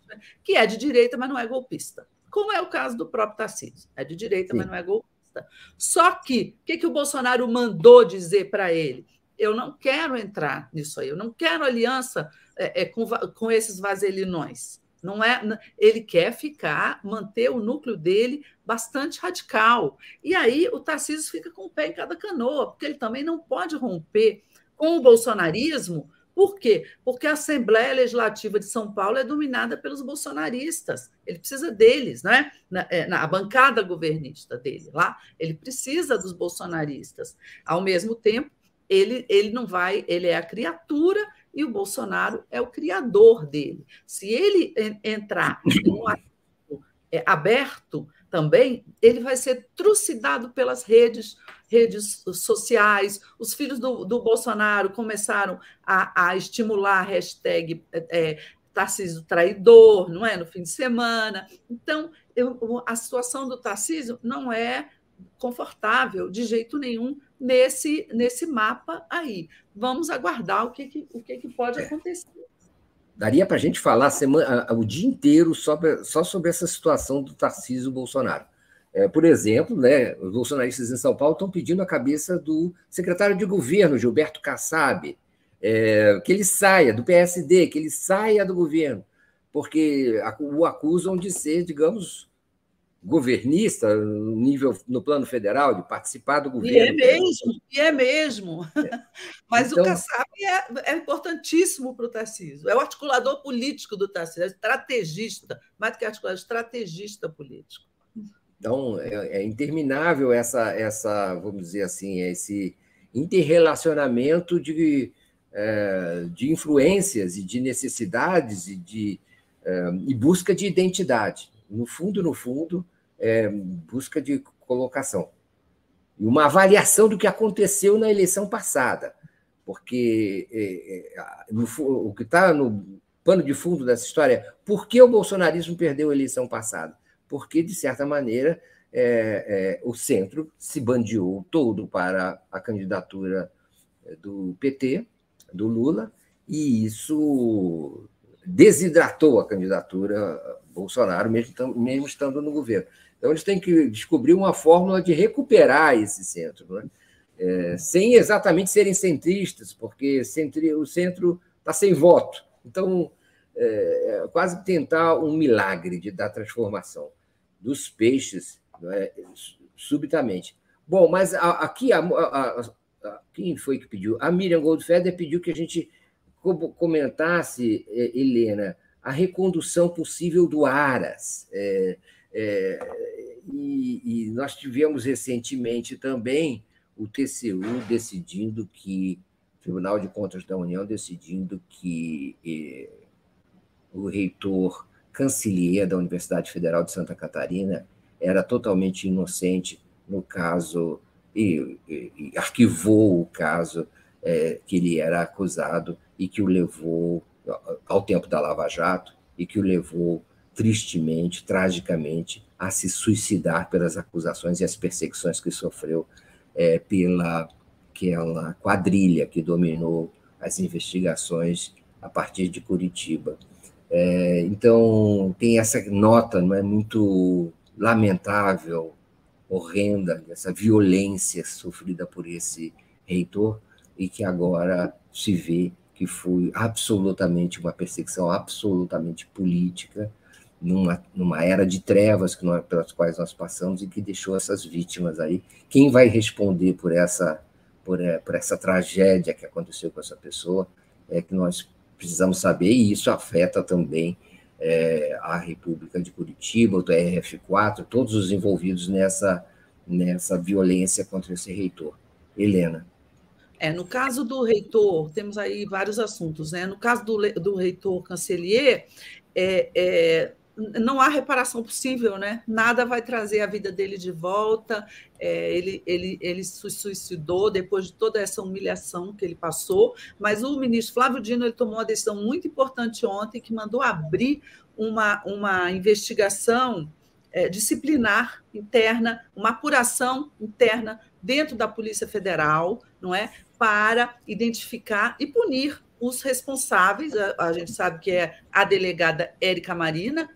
que é de direita, mas não é golpista como é o caso do próprio Tarcísio. É de direita, Sim. mas não é golpista. Só que, o que, que o Bolsonaro mandou dizer para ele? Eu não quero entrar nisso aí, eu não quero aliança é, é, com, com esses vaselinões. Não é, ele quer ficar, manter o núcleo dele bastante radical. E aí o Tarcísio fica com o pé em cada canoa, porque ele também não pode romper com o bolsonarismo por quê? Porque a Assembleia Legislativa de São Paulo é dominada pelos bolsonaristas. Ele precisa deles, né? Na, é, na bancada governista dele lá, ele precisa dos bolsonaristas. Ao mesmo tempo, ele, ele não vai, ele é a criatura e o Bolsonaro é o criador dele. Se ele entrar é, aberto também, ele vai ser trucidado pelas redes, redes sociais. Os filhos do, do Bolsonaro começaram a, a estimular a hashtag é, Tarcísio traidor, não é? No fim de semana. Então, eu, a situação do Tarcísio não é confortável de jeito nenhum nesse, nesse mapa aí. Vamos aguardar o que, que o que, que pode é. acontecer. Daria para a gente falar semana, o dia inteiro sobre, só sobre essa situação do Tarcísio Bolsonaro. É, por exemplo, né, os bolsonaristas em São Paulo estão pedindo a cabeça do secretário de governo, Gilberto Kassab, é, que ele saia do PSD, que ele saia do governo, porque o acusam de ser, digamos, governista no nível no plano federal, de participar do governo. E é mesmo, e é mesmo. É. Mas então, o Kassab é, é importantíssimo para o Tarcísio, é o articulador político do Tarcísio, é estrategista, mais do que articulador, estrategista político. Então, é, é interminável essa, essa, vamos dizer assim, esse interrelacionamento de, é, de influências e de necessidades e de é, e busca de identidade. No fundo, no fundo, é, busca de colocação. E uma avaliação do que aconteceu na eleição passada. Porque é, é, no, o que está no pano de fundo dessa história é por que o bolsonarismo perdeu a eleição passada? Porque, de certa maneira, é, é, o centro se bandeou todo para a candidatura do PT, do Lula, e isso desidratou a candidatura Bolsonaro, mesmo, mesmo estando no governo. Então, eles têm que descobrir uma fórmula de recuperar esse centro, né? é, sem exatamente serem centristas, porque centri, o centro está sem voto. Então, é, é, quase tentar um milagre de, da transformação dos peixes é, subitamente. Bom, mas aqui, a, a, a, quem foi que pediu? A Miriam Goldfeder pediu que a gente comentasse, é, Helena, a recondução possível do Aras. É, é, e, e, nós tivemos recentemente também o TCU decidindo que, Tribunal de Contas da União decidindo que eh, o reitor cancelier da Universidade Federal de Santa Catarina era totalmente inocente no caso, e, e, e arquivou o caso eh, que ele era acusado e que o levou ao tempo da Lava Jato e que o levou tristemente, tragicamente, a se suicidar pelas acusações e as perseguições que sofreu é, pela aquela quadrilha que dominou as investigações a partir de Curitiba. É, então, tem essa nota não é muito lamentável, horrenda, essa violência sofrida por esse reitor e que agora se vê que foi absolutamente uma perseguição absolutamente política numa, numa era de trevas que nós, pelas quais nós passamos e que deixou essas vítimas aí. Quem vai responder por essa, por, é, por essa tragédia que aconteceu com essa pessoa é que nós precisamos saber, e isso afeta também é, a República de Curitiba, o TRF4, todos os envolvidos nessa, nessa violência contra esse reitor. Helena. É, no caso do reitor, temos aí vários assuntos, né? No caso do, do reitor Cancelier, é, é, não há reparação possível, né? Nada vai trazer a vida dele de volta. É, ele, ele, ele se suicidou depois de toda essa humilhação que ele passou. Mas o ministro Flávio Dino ele tomou uma decisão muito importante ontem que mandou abrir uma, uma investigação é, disciplinar interna, uma apuração interna dentro da Polícia Federal, não é, para identificar e punir os responsáveis, a, a, gente sabe que é a delegada Érica Marina,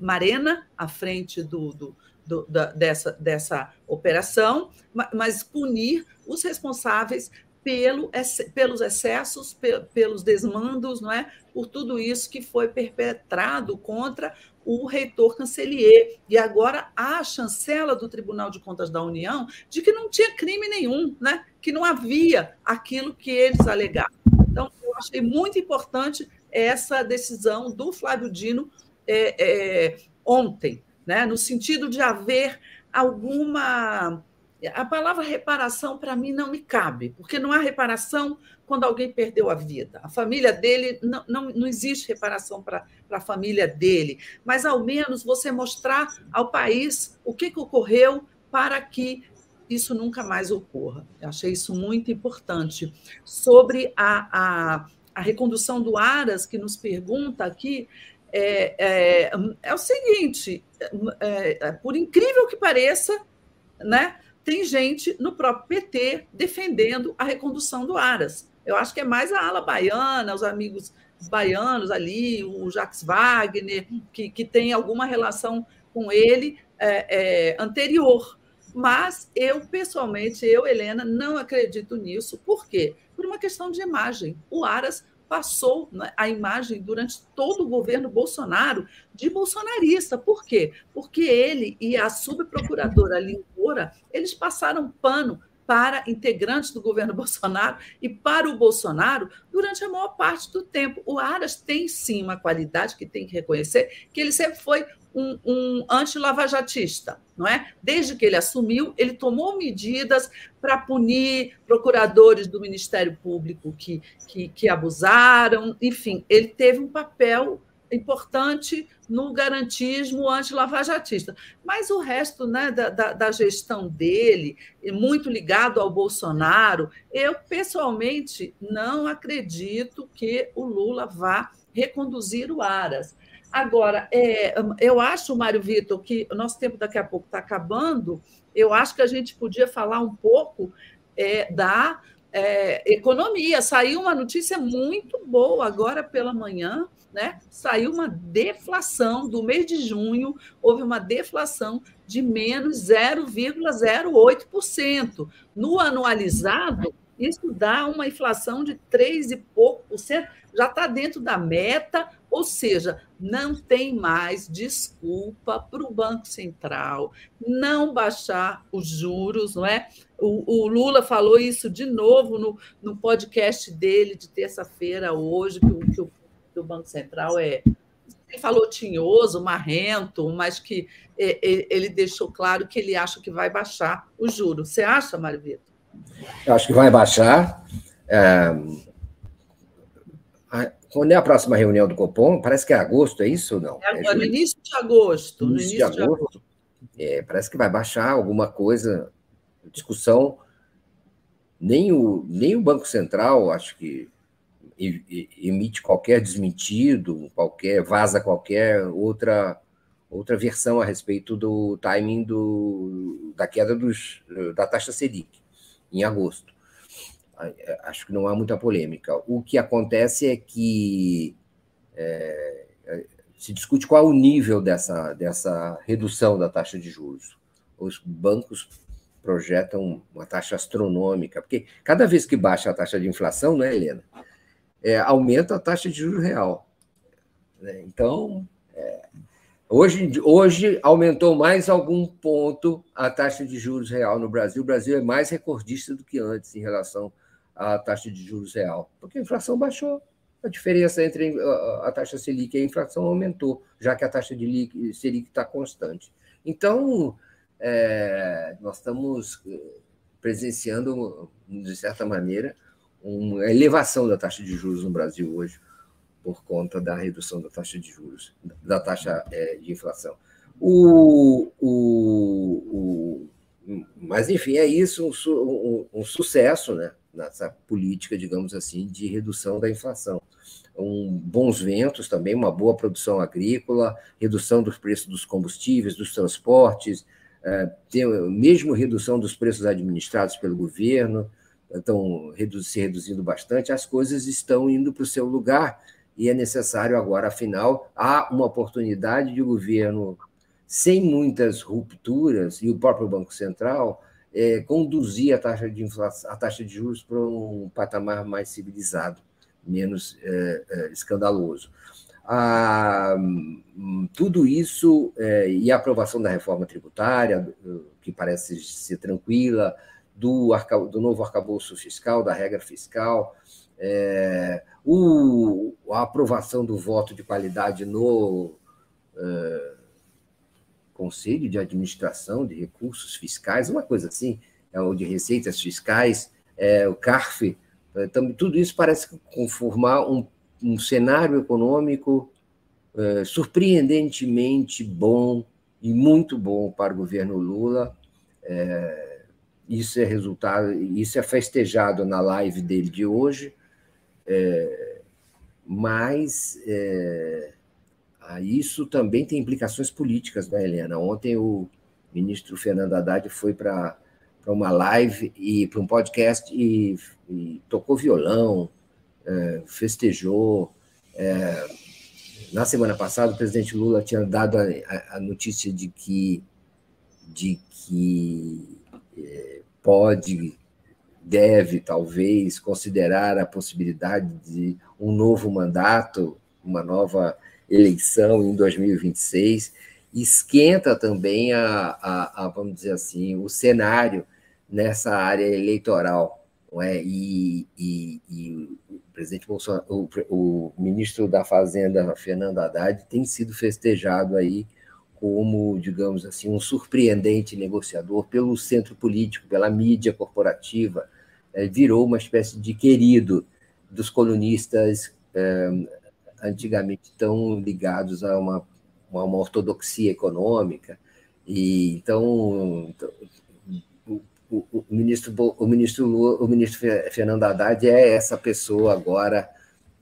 Marena, à frente do, do, do, da, dessa, dessa operação, mas punir os responsáveis pelo, pelos excessos, pelos desmandos, não é? por tudo isso que foi perpetrado contra o reitor Cancelier. E agora a chancela do Tribunal de Contas da União de que não tinha crime nenhum, né? que não havia aquilo que eles alegaram. Então, eu achei muito importante essa decisão do Flávio Dino é, é, ontem, né? no sentido de haver alguma A palavra reparação, para mim, não me cabe, porque não há reparação quando alguém perdeu a vida. A família dele, não, não, não existe reparação para a família dele, mas ao menos você mostrar ao país o que, que ocorreu para que isso nunca mais ocorra. Eu achei isso muito importante. Sobre a, a, a recondução do Aras, que nos pergunta aqui, é, é, é o seguinte: é, é, por incrível que pareça, né, tem gente no próprio PT defendendo a recondução do Aras. Eu acho que é mais a ala baiana, os amigos baianos ali, o Jacques Wagner, que, que tem alguma relação com ele é, é, anterior. Mas eu, pessoalmente, eu, Helena, não acredito nisso. Por quê? Por uma questão de imagem. O Aras passou né, a imagem durante todo o governo Bolsonaro de bolsonarista. Por quê? Porque ele e a subprocuradora Lindora, eles passaram pano para integrantes do governo Bolsonaro e para o Bolsonaro durante a maior parte do tempo. O Aras tem sim uma qualidade que tem que reconhecer, que ele sempre foi um, um anti-lavajatista, não é? Desde que ele assumiu, ele tomou medidas para punir procuradores do Ministério Público que, que, que abusaram, enfim, ele teve um papel importante no garantismo anti-lavajatista. Mas o resto né, da, da, da, gestão dele, muito ligado ao Bolsonaro, eu pessoalmente não acredito que o Lula vá reconduzir o Aras. Agora, é, eu acho, Mário Vitor, que o nosso tempo daqui a pouco está acabando. Eu acho que a gente podia falar um pouco é, da é, economia. Saiu uma notícia muito boa agora pela manhã, né? Saiu uma deflação do mês de junho, houve uma deflação de menos 0,08%. No anualizado, isso dá uma inflação de 3 e pouco por cento, já está dentro da meta, ou seja, não tem mais desculpa para o Banco Central não baixar os juros, não é? O, o Lula falou isso de novo no, no podcast dele de terça-feira, hoje, que, que o, que o Banco Central é ele falou tinhoso, marrento, mas que ele deixou claro que ele acha que vai baixar o juro. Você acha, Mário Vitor? Eu acho que vai baixar. É, quando é a próxima reunião do Copom? Parece que é agosto, é isso ou não? É agora, é no início de agosto. No início, de, agosto. É, parece que vai baixar alguma coisa. Discussão. Nem o, nem o Banco Central, acho que emite qualquer desmentido, qualquer vaza qualquer outra outra versão a respeito do timing do, da queda dos, da taxa Selic em agosto. Acho que não há muita polêmica. O que acontece é que é, se discute qual é o nível dessa, dessa redução da taxa de juros. Os bancos projetam uma taxa astronômica, porque cada vez que baixa a taxa de inflação, não é, Helena? É, aumenta a taxa de juros real. Né? Então, é, hoje, hoje aumentou mais algum ponto a taxa de juros real no Brasil. O Brasil é mais recordista do que antes em relação a taxa de juros real, porque a inflação baixou. A diferença entre a taxa Selic e a inflação aumentou, já que a taxa de Selic está constante. Então, é, nós estamos eh, presenciando, de certa maneira, uma elevação da taxa de juros no Brasil hoje, por conta da redução da taxa de juros, da taxa é, de inflação. O, o, o, mas, enfim, é isso, um, um, um sucesso, né? Nessa política, digamos assim, de redução da inflação. Um, bons ventos também, uma boa produção agrícola, redução dos preços dos combustíveis, dos transportes, é, tem, mesmo redução dos preços administrados pelo governo, estão redu se reduzindo bastante, as coisas estão indo para o seu lugar e é necessário agora, afinal, há uma oportunidade de governo, sem muitas rupturas, e o próprio Banco Central, é, conduzir a taxa de inflação, a taxa de juros para um patamar mais civilizado, menos é, é, escandaloso. Ah, tudo isso é, e a aprovação da reforma tributária, que parece ser tranquila, do, do novo arcabouço fiscal, da regra fiscal, é, o, a aprovação do voto de qualidade no é, Conselho de Administração de Recursos Fiscais, uma coisa assim, é o de receitas fiscais, é, o CARF, então, tudo isso parece conformar um, um cenário econômico é, surpreendentemente bom e muito bom para o governo Lula. É, isso é resultado, isso é festejado na live dele de hoje, é, mas é, isso também tem implicações políticas, né, Helena? Ontem o ministro Fernando Haddad foi para uma live e para um podcast e, e tocou violão, é, festejou. É, na semana passada, o presidente Lula tinha dado a, a notícia de que, de que é, pode, deve, talvez, considerar a possibilidade de um novo mandato, uma nova eleição em 2026. Esquenta também a, a, a vamos dizer assim, o cenário nessa área eleitoral. Não é? e, e, e presidente Bolsonaro, o, o, ministro da Fazenda, Fernando Haddad, tem sido festejado aí como, digamos assim, um surpreendente negociador pelo centro político, pela mídia corporativa, é, virou uma espécie de querido dos colunistas é, antigamente tão ligados a uma, a uma ortodoxia econômica. E então, então o, o, ministro o ministro Lula, o ministro Fernando Haddad é essa pessoa agora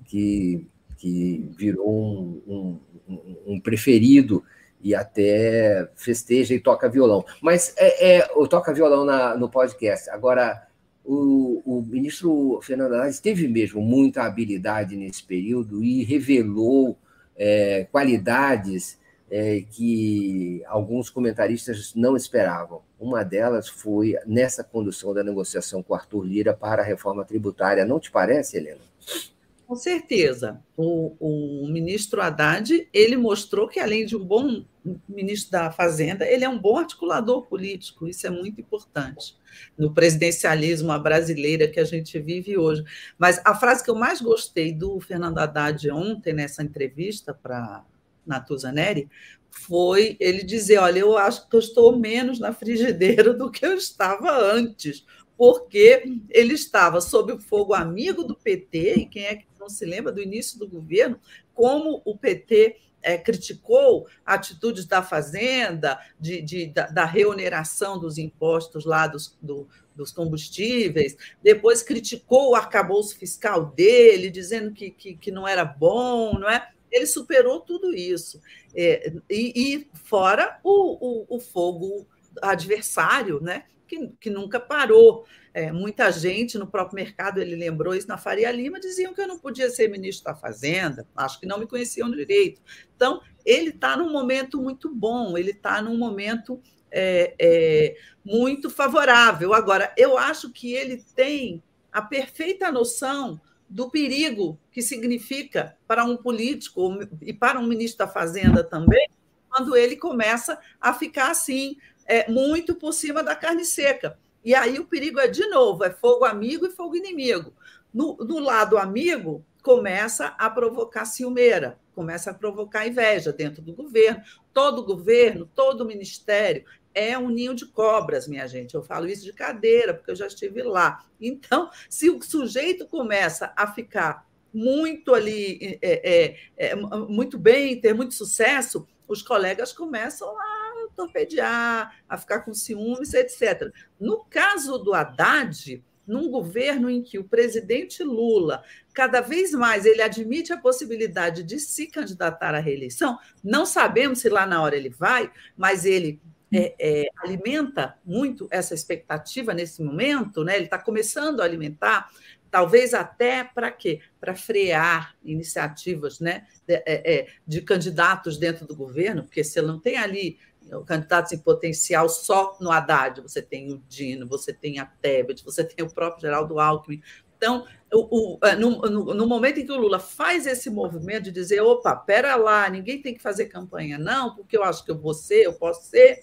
que, que virou um, um, um preferido e até festeja e toca violão. Mas é, é toca violão na, no podcast. Agora, o, o, ministro Fernando Haddad teve mesmo muita habilidade nesse período e revelou é, qualidades é, que alguns comentaristas não esperavam. Uma delas foi nessa condução da negociação com Arthur Lira para a reforma tributária. Não te parece, Helena? Com certeza. O, o ministro Haddad ele mostrou que, além de um bom ministro da Fazenda, ele é um bom articulador político. Isso é muito importante no presidencialismo brasileira que a gente vive hoje. Mas a frase que eu mais gostei do Fernando Haddad ontem, nessa entrevista para Natuza Neri, foi ele dizer: Olha, eu acho que eu estou menos na frigideira do que eu estava antes, porque ele estava sob o fogo amigo do PT, e quem é que não se lembra do início do governo, como o PT é, criticou atitudes da Fazenda, de, de da, da, reoneração dos impostos lá dos, do, dos combustíveis, depois criticou o arcabouço fiscal dele, dizendo que, que, que não era bom, não é? ele superou tudo isso. É, e, e, fora o, o, o, fogo adversário, né? que, que nunca parou. É, muita gente no próprio mercado, ele lembrou isso na Faria Lima, diziam que eu não podia ser ministro da Fazenda, acho que não me conheciam direito. Então, ele está num momento muito bom, ele está num momento é, é, muito favorável. Agora, eu acho que ele tem a perfeita noção do perigo que significa para um político e para um ministro da Fazenda também, quando ele começa a ficar assim, é, muito por cima da carne seca. E aí o perigo é, de novo, é fogo amigo e fogo inimigo. No, no lado amigo, começa a provocar ciumeira, começa a provocar inveja dentro do governo. Todo governo, todo ministério é um ninho de cobras, minha gente. Eu falo isso de cadeira, porque eu já estive lá. Então, se o sujeito começa a ficar muito ali, é, é, é, muito bem, ter muito sucesso, os colegas começam a torpedear, a ficar com ciúmes, etc. No caso do Haddad, num governo em que o presidente Lula, cada vez mais, ele admite a possibilidade de se candidatar à reeleição, não sabemos se lá na hora ele vai, mas ele é, é, alimenta muito essa expectativa nesse momento, né? ele está começando a alimentar, talvez até para quê? Para frear iniciativas né? de, é, é, de, candidatos dentro do governo, porque se não tem ali candidatos em potencial só no Haddad, você tem o Dino, você tem a Tebet, você tem o próprio Geraldo Alckmin. Então, o, o, é, no, no, no, momento em que o Lula faz esse movimento de dizer, opa, pera lá, ninguém tem que fazer campanha, não, porque eu acho que eu vou ser, eu posso ser,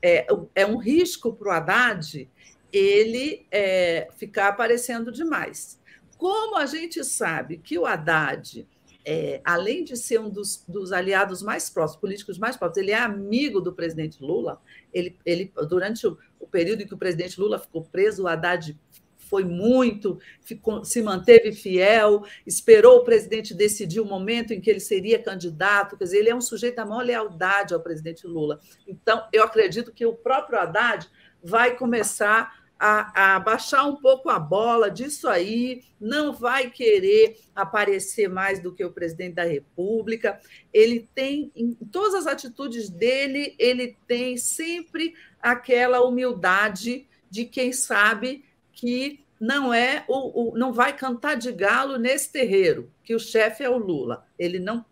é, é um risco para o Haddad ele é, ficar aparecendo demais. Como a gente sabe que o Haddad é, além de ser um dos, dos, aliados mais próximos, políticos mais próximos, ele é amigo do presidente Lula. Ele, ele durante o, o período em que o presidente Lula ficou preso, o Haddad foi muito, ficou, se manteve fiel, esperou o presidente decidir o momento em que ele seria candidato. Quer dizer, ele é um sujeito da maior lealdade ao presidente Lula. Então, eu acredito que o próprio Haddad vai começar a, a, baixar um pouco a bola disso aí, não vai querer aparecer mais do que o presidente da República. Ele tem, em todas as atitudes dele, ele tem sempre aquela humildade de quem sabe que não é o, o não vai cantar de galo nesse terreiro, que o chefe é o Lula. Ele não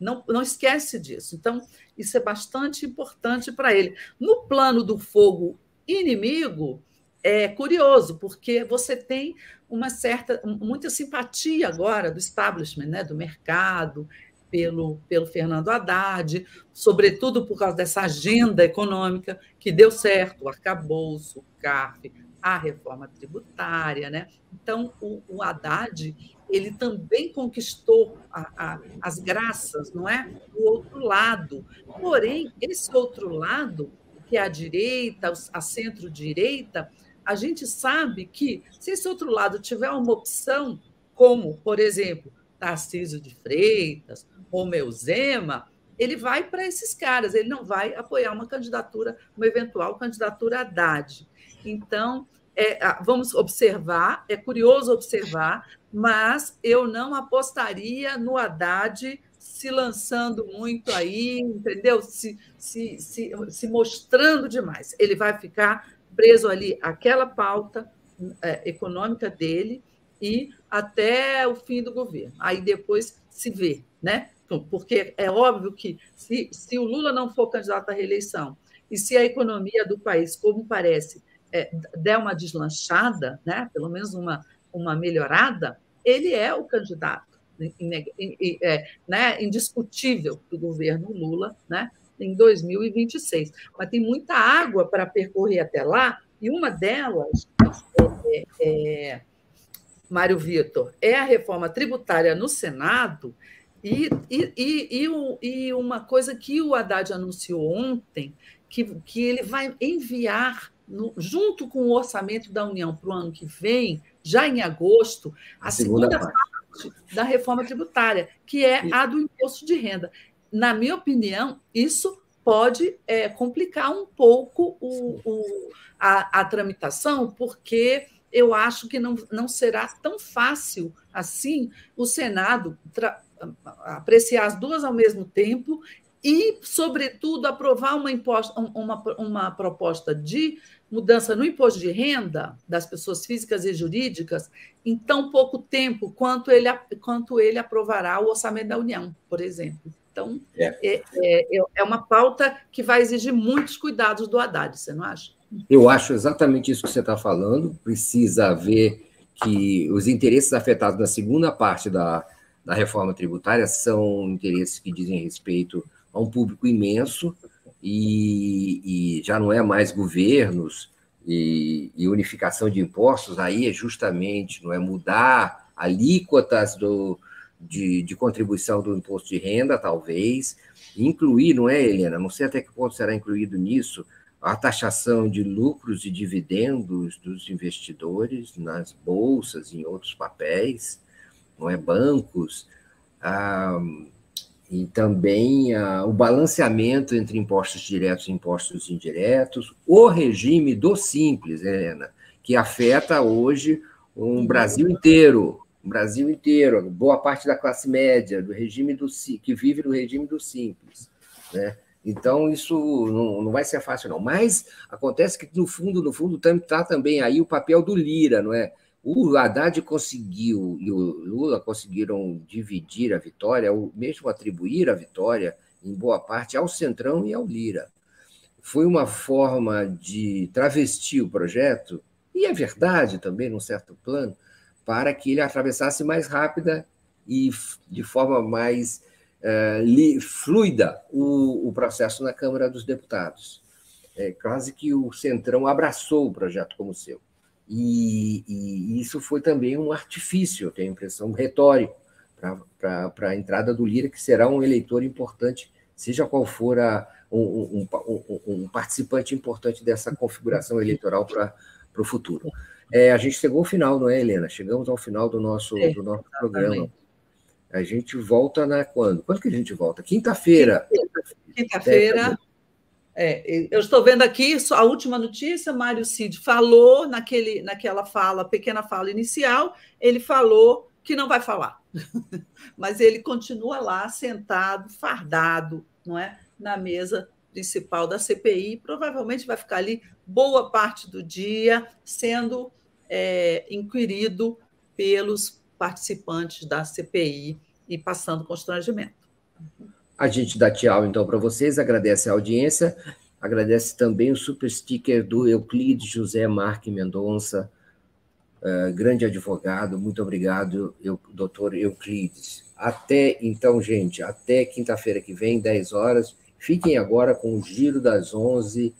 não, não esquece disso. Então, isso é bastante importante para ele. No plano do fogo inimigo, é curioso, porque você tem uma certa, muita simpatia agora do establishment, né, do mercado, pelo, pelo Fernando Haddad, sobretudo por causa dessa agenda econômica que deu certo, o arcabouço, o CARF, a reforma tributária. Né? Então, o, o Haddad ele também conquistou a, a, as graças, não é? Do outro lado. Porém, esse outro lado, que é a direita, a centro-direita, a gente sabe que, se esse outro lado tiver uma opção, como, por exemplo, Tarcísio de Freitas, Romeu Zema, ele vai para esses caras, ele não vai apoiar uma candidatura, uma eventual candidatura Haddad. Então, é, vamos observar, é curioso observar, mas eu não apostaria no Haddad se lançando muito aí, entendeu? Se, se, se, se mostrando demais. Ele vai ficar preso ali aquela pauta é, econômica dele e até o fim do governo. Aí depois se vê, né? Porque é óbvio que se, se o Lula não for candidato à reeleição e se a economia do país, como parece, é, der uma deslanchada, né? pelo menos uma, uma melhorada, ele é o candidato é, né? indiscutível do governo Lula, né? Em 2026. Mas tem muita água para percorrer até lá, e uma delas, é, é, é, Mário Vitor, é a reforma tributária no Senado, e, e, e, e, uma coisa que o Haddad anunciou ontem, que, que ele vai enviar, no, junto com o orçamento da União para o ano que vem, já em agosto, a, segunda, segunda parte da reforma tributária, que é a do imposto de renda na minha opinião, isso pode é, complicar um pouco o, o, a, a, tramitação, porque eu acho que não, não será tão fácil assim o Senado apreciar as duas ao mesmo tempo e, sobretudo, aprovar uma, imposta, uma, uma proposta de mudança no imposto de renda das pessoas físicas e jurídicas em tão pouco tempo quanto ele, quanto ele aprovará o orçamento da União, por exemplo. Então, é. É, é, é uma pauta que vai exigir muitos cuidados do Haddad, você não acha? Eu acho exatamente isso que você está falando. Precisa ver que os interesses afetados na segunda parte da, da reforma tributária são interesses que dizem respeito a um público imenso e, e já não é mais governos e, e, unificação de impostos, aí é justamente não é mudar alíquotas do, de, de contribuição do imposto de renda, talvez, incluir, não é, Helena? Não sei até que ponto será incluído nisso a taxação de lucros e dividendos dos investidores nas bolsas, em outros papéis, não é bancos, ah, e também ah, o balanceamento entre impostos diretos e impostos indiretos, o regime do simples, Helena, que afeta hoje um Brasil inteiro, Brasil inteiro, boa parte da classe média, do regime do que vive no regime do simples, né? Então isso não, não vai ser fácil não. Mas acontece que no fundo, no fundo, está também aí o papel do Lira, não é? O Haddad conseguiu e o Lula conseguiram dividir a vitória, ou mesmo atribuir a vitória, em boa parte, ao Centrão e ao Lira. Foi uma forma de travestir o projeto, e é verdade também, num certo plano, para que ele atravessasse mais rápida e de forma mais uh, fluida o, o, processo na Câmara dos Deputados. É quase que o Centrão abraçou o projeto como seu. E, e isso foi também um artifício, eu tenho a impressão, retórico, para a entrada do Lira, que será um eleitor importante, seja qual for a, um, um, um, um participante importante dessa configuração eleitoral para o futuro. É, a gente chegou ao final, não é, Helena? Chegamos ao final do nosso, é, do nosso programa. A gente volta na quando? Quando que a gente volta? Quinta-feira. Quinta-feira. É, eu estou vendo aqui a última notícia, Mário Cid falou naquele, naquela fala, pequena fala inicial, ele falou que não vai falar. Mas ele continua lá, sentado, fardado, não é? Na mesa principal da CPI, provavelmente vai ficar ali boa parte do dia sendo é, inquirido pelos participantes da CPI e passando constrangimento. A gente dá tchau, então, para vocês, agradece a audiência, agradece também o super sticker do Euclides José Marque Mendonça, uh, grande advogado, muito obrigado, eu, doutor Euclides. Até, então, gente, até quinta-feira que vem, 10 horas, fiquem agora com o Giro das 11,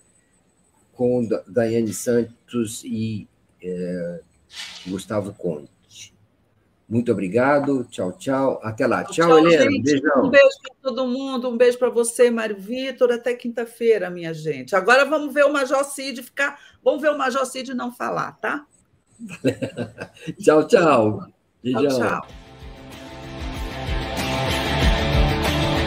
com Daiane Santos e uh, Gustavo Conde. Muito obrigado. Tchau, tchau. Até lá. Tchau, tchau Helena. Gente. Beijão. Um beijo para todo mundo. Um beijo para você, Mário Vitor. Até quinta-feira, minha gente. Agora vamos ver o Major Cid ficar. Vamos ver o Major Cid não falar, tá? tchau, tchau. Beijão. Tchau, tchau.